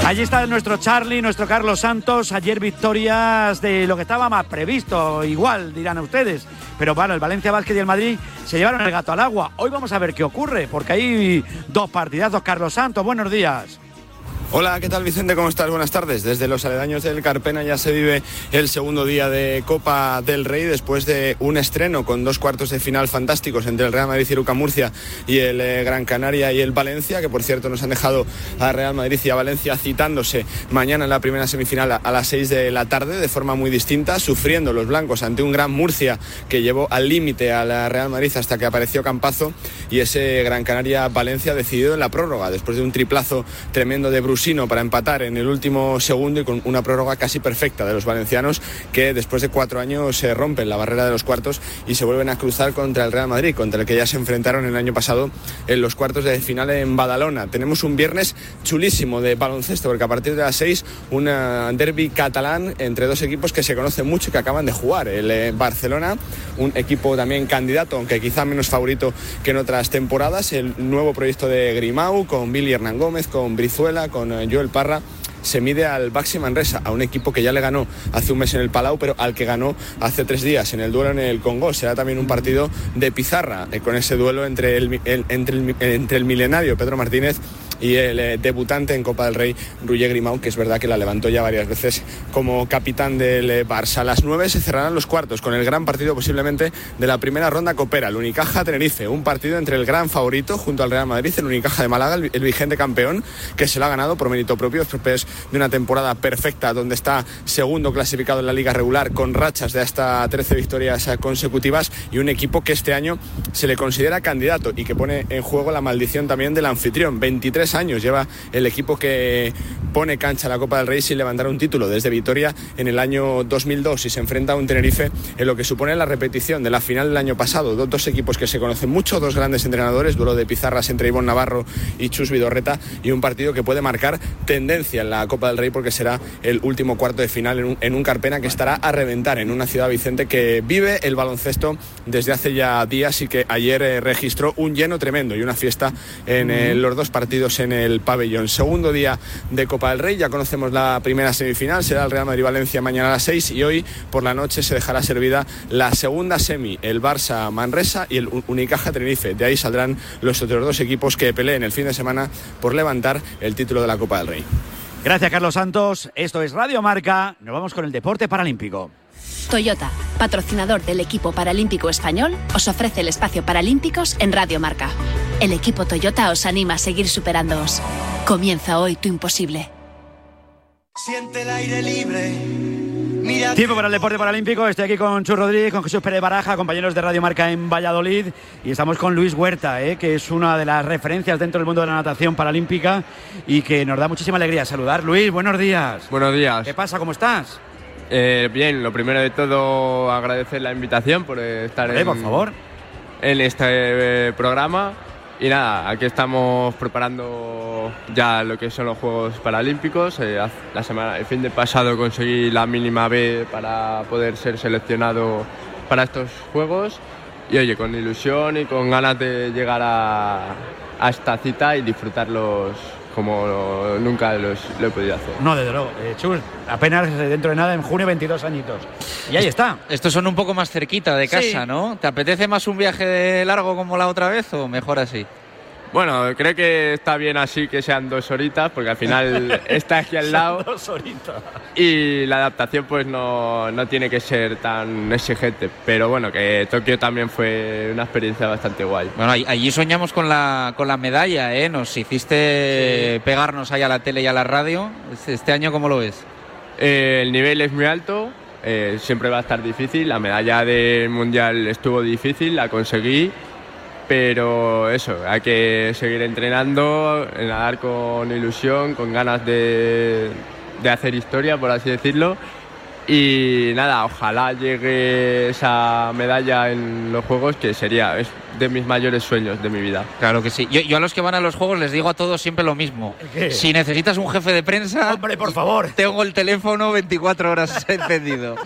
Allí está nuestro Charlie, nuestro Carlos Santos. Ayer victorias de lo que estaba más previsto, igual dirán ustedes. Pero bueno, el Valencia Vázquez y el Madrid se llevaron el gato al agua. Hoy vamos a ver qué ocurre, porque hay dos partidazos. Carlos Santos, buenos días. Hola, ¿qué tal Vicente? ¿Cómo estás? Buenas tardes. Desde los aledaños del Carpena ya se vive el segundo día de Copa del Rey después de un estreno con dos cuartos de final fantásticos entre el Real Madrid y Ruca Murcia y el eh, Gran Canaria y el Valencia, que por cierto nos han dejado a Real Madrid y a Valencia citándose mañana en la primera semifinal a, a las 6 de la tarde de forma muy distinta, sufriendo los blancos ante un Gran Murcia que llevó al límite a la Real Madrid hasta que apareció Campazo y ese Gran Canaria Valencia decidido en la prórroga después de un triplazo tremendo de Bruce Rusino para empatar en el último segundo y con una prórroga casi perfecta de los valencianos que después de cuatro años se rompen la barrera de los cuartos y se vuelven a cruzar contra el Real Madrid, contra el que ya se enfrentaron el año pasado en los cuartos de final en Badalona. Tenemos un viernes chulísimo de baloncesto porque a partir de las seis un derby catalán entre dos equipos que se conocen mucho y que acaban de jugar. El eh, Barcelona, un equipo también candidato, aunque quizá menos favorito que en otras temporadas, el nuevo proyecto de Grimau con Billy Hernán Gómez, con Brizuela, con eh, Joel Parra se mide al Baxi Manresa, a un equipo que ya le ganó hace un mes en el Palau, pero al que ganó hace tres días en el duelo en el Congo. Será también un partido de pizarra eh, con ese duelo entre el, entre, entre el milenario Pedro Martínez y el eh, debutante en Copa del Rey, Ruye Grimau, que es verdad que la levantó ya varias veces como capitán del eh, Barça. A las 9 se cerrarán los cuartos con el gran partido posiblemente de la primera ronda Copera, el Unicaja Tenerife, un partido entre el gran favorito junto al Real Madrid, el Unicaja de Málaga, el, vigente campeón, que se lo ha ganado por mérito propio después de una temporada perfecta donde está segundo clasificado en la liga regular con rachas de hasta 13 victorias eh, consecutivas y un equipo que este año se le considera candidato y que pone en juego la maldición también del anfitrión. 23 años lleva el equipo que pone cancha a la Copa del Rey sin levantar un título desde Vitoria en el año 2002 y se enfrenta a un Tenerife en lo que supone la repetición de la final del año pasado. Dos, equipos que se conocen mucho, dos grandes entrenadores, duelo de pizarras entre Ivonne Navarro y Chus Vidorreta y un partido que puede marcar tendencia en la Copa del Rey porque será el último cuarto de final en un, en un Carpena que estará a reventar en una ciudad Vicente que vive el baloncesto desde hace ya días y que ayer eh, registró un lleno tremendo y una fiesta en eh, los dos partidos en el pabellón. Segundo día de Copa del Rey, ya conocemos la primera semifinal, será el Real Madrid-Valencia mañana a las 6 y hoy por la noche se dejará servida la segunda semi, el Barça-Manresa y el Unicaja-Tenerife. De ahí saldrán los otros dos equipos que peleen el fin de semana por levantar el título de la Copa del Rey. Gracias Carlos Santos, esto es Radio Marca, nos vamos con el deporte paralímpico. Toyota, patrocinador del equipo paralímpico español, os ofrece el espacio Paralímpicos en Radio Marca. El equipo Toyota os anima a seguir superándoos. Comienza hoy tu imposible. Siente el aire libre. Tiempo para el deporte paralímpico. Estoy aquí con Chus Rodríguez, con Jesús Pérez Baraja, compañeros de Radio Marca en Valladolid. Y estamos con Luis Huerta, eh, que es una de las referencias dentro del mundo de la natación paralímpica y que nos da muchísima alegría saludar. Luis, buenos días. Buenos días. ¿Qué pasa? ¿Cómo estás? Eh, bien, lo primero de todo agradecer la invitación por estar en, por favor. en este eh, programa. Y nada, aquí estamos preparando ya lo que son los Juegos Paralímpicos. Eh, la semana, el fin de pasado conseguí la mínima B para poder ser seleccionado para estos Juegos. Y oye, con ilusión y con ganas de llegar a, a esta cita y disfrutarlos como nunca los, lo he podido hacer. No, desde luego. Eh, apenas dentro de nada, en junio, 22 añitos. Y ahí está. Estos son un poco más cerquita de casa, ¿no? ¿Te apetece más un viaje largo como la otra vez o mejor así? Bueno, creo que está bien así que sean dos horitas, porque al final (laughs) está aquí al lado. dos horitas. Y la adaptación pues no, no, tiene que ser tan exigente. Pero bueno, que Tokio también fue una experiencia bastante guay. Bueno, allí soñamos con la, con la medalla, ¿eh? Nos hiciste pegarnos ahí a la tele y a la radio. ¿Este, este año cómo lo ves? Eh, el nivel es muy alto, eh, siempre va a estar difícil. La medalla del mundial estuvo difícil, la conseguí pero eso, hay que seguir entrenando, nadar con ilusión, con ganas de, de hacer historia, por así decirlo, y nada, ojalá llegue esa medalla en los Juegos, que sería es de mis mayores sueños de mi vida. Claro que sí. Yo, a los que van a los Juegos les digo a todos siempre lo mismo. Si necesitas un jefe de prensa... Hombre, por favor. Tengo el teléfono 24 horas (laughs) encendido.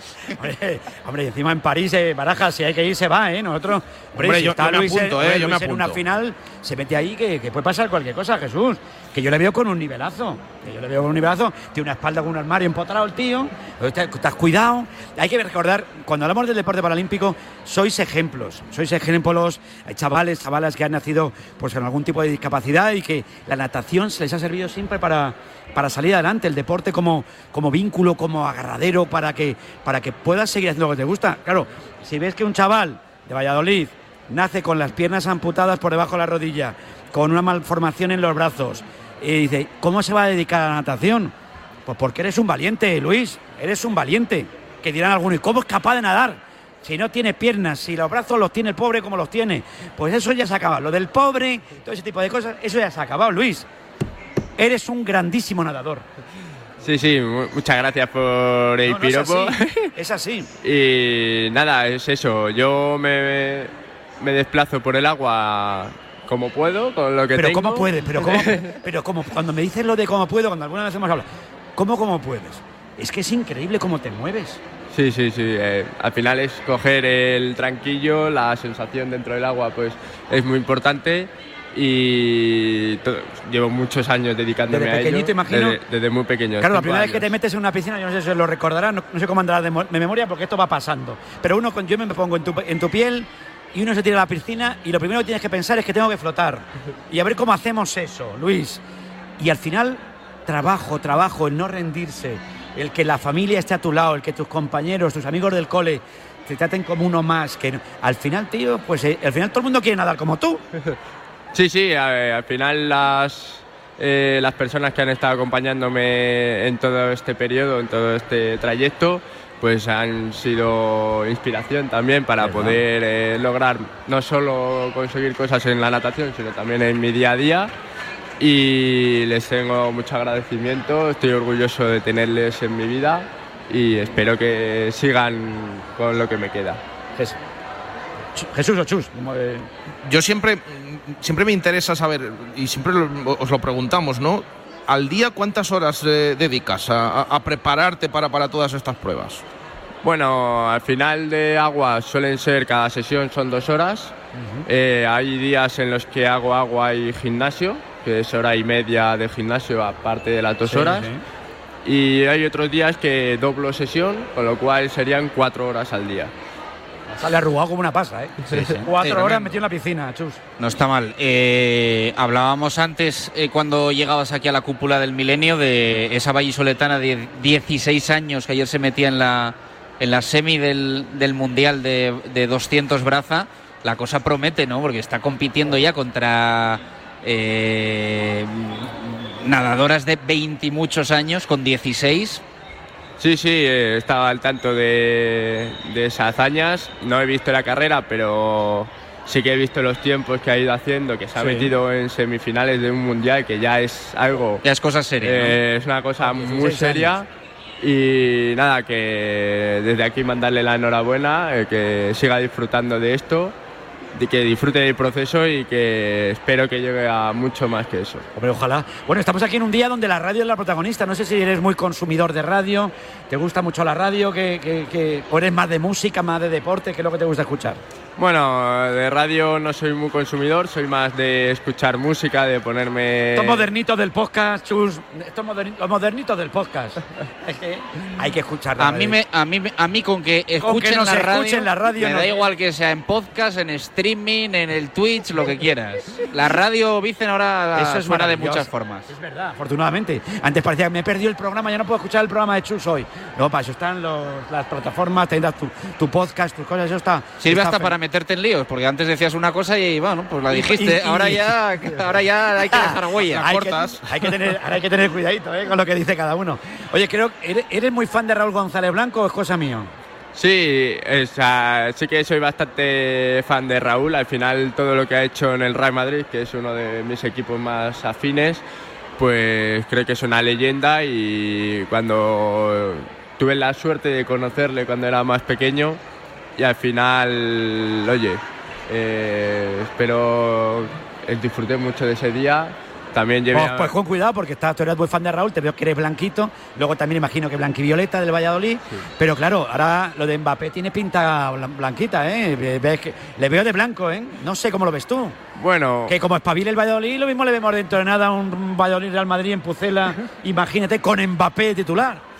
hombre, encima en París, eh, Barajas, si hay que ir, se va, ¿eh? Nosotros... Hombre, yo, me apunto, ¿eh? Yo me apunto. en una final se mete ahí que, que puede pasar cualquier cosa, Jesús que yo le veo con un nivelazo. Que yo le veo con un nivelazo. Tiene una espalda con un armario empotrado el tío. Estás cuidado. Hay que recordar, cuando hablamos del deporte paralímpico, sois ejemplos. Sois ejemplos, hay chavales, chavalas que han nacido pues, con algún tipo de discapacidad y que la natación se les ha servido siempre para, para salir adelante. El deporte como, como vínculo, como agarradero, para que, para que puedas seguir haciendo lo que te gusta. Claro, si ves que un chaval de Valladolid nace con las piernas amputadas por debajo de la rodilla, con una malformación en los brazos, y dice, ¿cómo se va a dedicar a la natación? Pues porque eres un valiente, Luis, eres un valiente. Que dirán algunos, ¿y cómo es capaz de nadar? Si no tiene piernas, si los brazos los tiene el pobre como los tiene, pues eso ya se ha acabado. Lo del pobre, todo ese tipo de cosas, eso ya se ha acabado, Luis. Eres un grandísimo nadador. Sí, sí, mu- muchas gracias por el No, no es piropo. así, (laughs) es así. y nada, es eso. Yo me, me desplazo por el agua como puedo, con lo que Pero tengo. ¿cómo puedes? Pero ¿cómo, (laughs) pero cómo, cuando me dices lo de cómo puedo, cuando alguna vez hemos hablado, ¿cómo cómo puedes? Es que es increíble cómo te mueves. Sí, sí, sí. eh, al final es coger el tranquillo, la sensación dentro del agua, pues es muy importante. Y llevo muchos años dedicándome Desde a ello. pequeñito, imagino. Desde, desde muy pequeño. Claro, la primera vez que te metes en una piscina, yo no sé si lo recordarás, no, no sé cómo andará de, mo- de memoria porque esto va pasando. Pero uno, yo me pongo en tu, en tu piel y uno se tira a la piscina y lo primero que tienes que pensar es que tengo que flotar. Y a ver cómo hacemos eso, Luis. Y al final, trabajo, trabajo, el no rendirse, el que la familia esté a tu lado, el que tus compañeros, tus amigos del cole te traten como uno más. Que al final, tío, pues eh, al final todo el mundo quiere nadar como tú. (laughs) Sí, sí, al final las, eh, las personas que han estado acompañándome en todo este periodo, en todo este trayecto, pues han sido inspiración también para ¿Verdad? poder eh, lograr no solo conseguir cosas en la natación, sino también en mi día a día. Y les tengo mucho agradecimiento, estoy orgulloso de tenerles en mi vida y espero que sigan con lo que me queda. Jesús o Chus. como de- Yo siempre, siempre me interesa saber, y siempre os lo preguntamos, ¿no? ¿Al día cuántas horas eh, dedicas a, prepararte para, para todas estas pruebas? Bueno, al final de agua suelen ser, cada sesión son dos horas. Eh, hay días en los que hago agua y gimnasio, que es hora y media de gimnasio aparte de las dos Sí, horas. sí. Y hay otros días que doblo sesión, con lo cual serían cuatro horas al día. Sale arrugado como una pasa, ¿eh? Sí, sí. Cuatro Sí, horas metido en la piscina, Chus. No está mal. Eh, hablábamos antes, eh, cuando llegabas aquí a la cúpula del milenio, de esa vallisoletana de 16 años que ayer se metía en la, en la semi del, del Mundial de, de 200 braza. La cosa promete, ¿no? Porque está compitiendo ya contra eh, nadadoras de 20 y muchos años con 16. Sí, sí, eh, estaba al tanto de, de esas hazañas. No he visto la carrera, pero sí que he visto los tiempos que ha ido haciendo, que se ha Sí. metido en semifinales de un mundial, que ya es algo. Ya es cosa seria. ¿no? Eh, es una cosa muy 16 seria. años. Y nada, que desde aquí mandarle la enhorabuena, eh, que siga disfrutando de esto, de que disfrute del proceso y que espero que llegue a mucho más que eso. Hombre, ojalá. Bueno, estamos aquí en un día donde la radio es la protagonista. No sé si eres muy consumidor de radio, te gusta mucho la radio, que, que- que- o eres más de música, más de deporte, ¿qué es lo que te gusta escuchar? Bueno, de radio no soy muy consumidor, soy más de escuchar música, de ponerme... Estos modernitos del podcast, Chus. Estos los modernitos del podcast. es que hay que escuchar la A mí, radio. me, a, mí, me- a mí con que Con que escuchen, nos la, radio, escuchen la radio, me no- da igual que sea en podcast, en streaming, en el Twitch, lo que quieras. La radio Vicen ahora Eso es suena de muchas formas. Es verdad, afortunadamente. Antes parecía que me he perdido el programa, ya no puedo escuchar el programa de Chus hoy. No, para eso están los- las plataformas, tendrás tu, tu podcast, tus cosas, eso está. Sirve está hasta para meterte en líos, porque antes decías una cosa y bueno, pues la dijiste. y- y- ahora ya, ahora ya hay que dejar huella. hay, que, hay que tener, ahora hay que tener cuidadito ¿eh? con lo que dice cada uno. Oye, creo que eres, eres muy fan de Raúl González Blanco o es cosa mío. Sí, o sea, sí que soy bastante fan de Raúl. Al final todo lo que ha hecho en el Real Madrid, que es uno de mis equipos más afines, pues creo que es una leyenda y cuando tuve la suerte de conocerle cuando era más pequeño y al final, oye, eh, espero eh, disfruté mucho de ese día. También llevé Pues, a- pues con cuidado, porque estás, tú eres muy fan de Raúl, te veo que eres blanquito, luego también imagino que blanquivioleta del Valladolid, pero claro, ahora lo de Mbappé tiene pinta blan- blanquita, ¿eh? Ves que, le veo de blanco, ¿eh? No sé cómo lo ves tú. Bueno, Que como espabile el Valladolid, lo mismo le vemos dentro de nada un Valladolid Real Madrid en Pucela, imagínate, con Mbappé titular.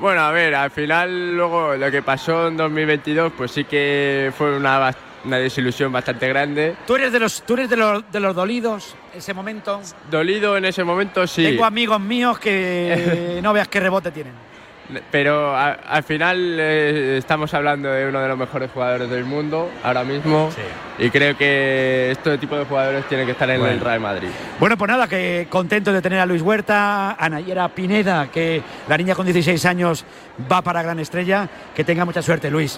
Bueno, a ver, al final luego lo que pasó en 2022 pues sí que fue una, una desilusión bastante grande. Tú eres de los, tú eres de los, de los dolidos ese momento. Dolido en ese momento sí, Tengo amigos míos que (laughs) no veas qué rebote tienen. Pero a- al final eh, estamos hablando de uno de los mejores jugadores del mundo ahora mismo y creo que este tipo de jugadores tienen que estar en Bueno. el Real Madrid. Bueno, pues nada, que contento de tener a Luis Huerta, a Nayera Pineda, que la niña con 16 años va para gran estrella. Que tenga mucha suerte, Luis.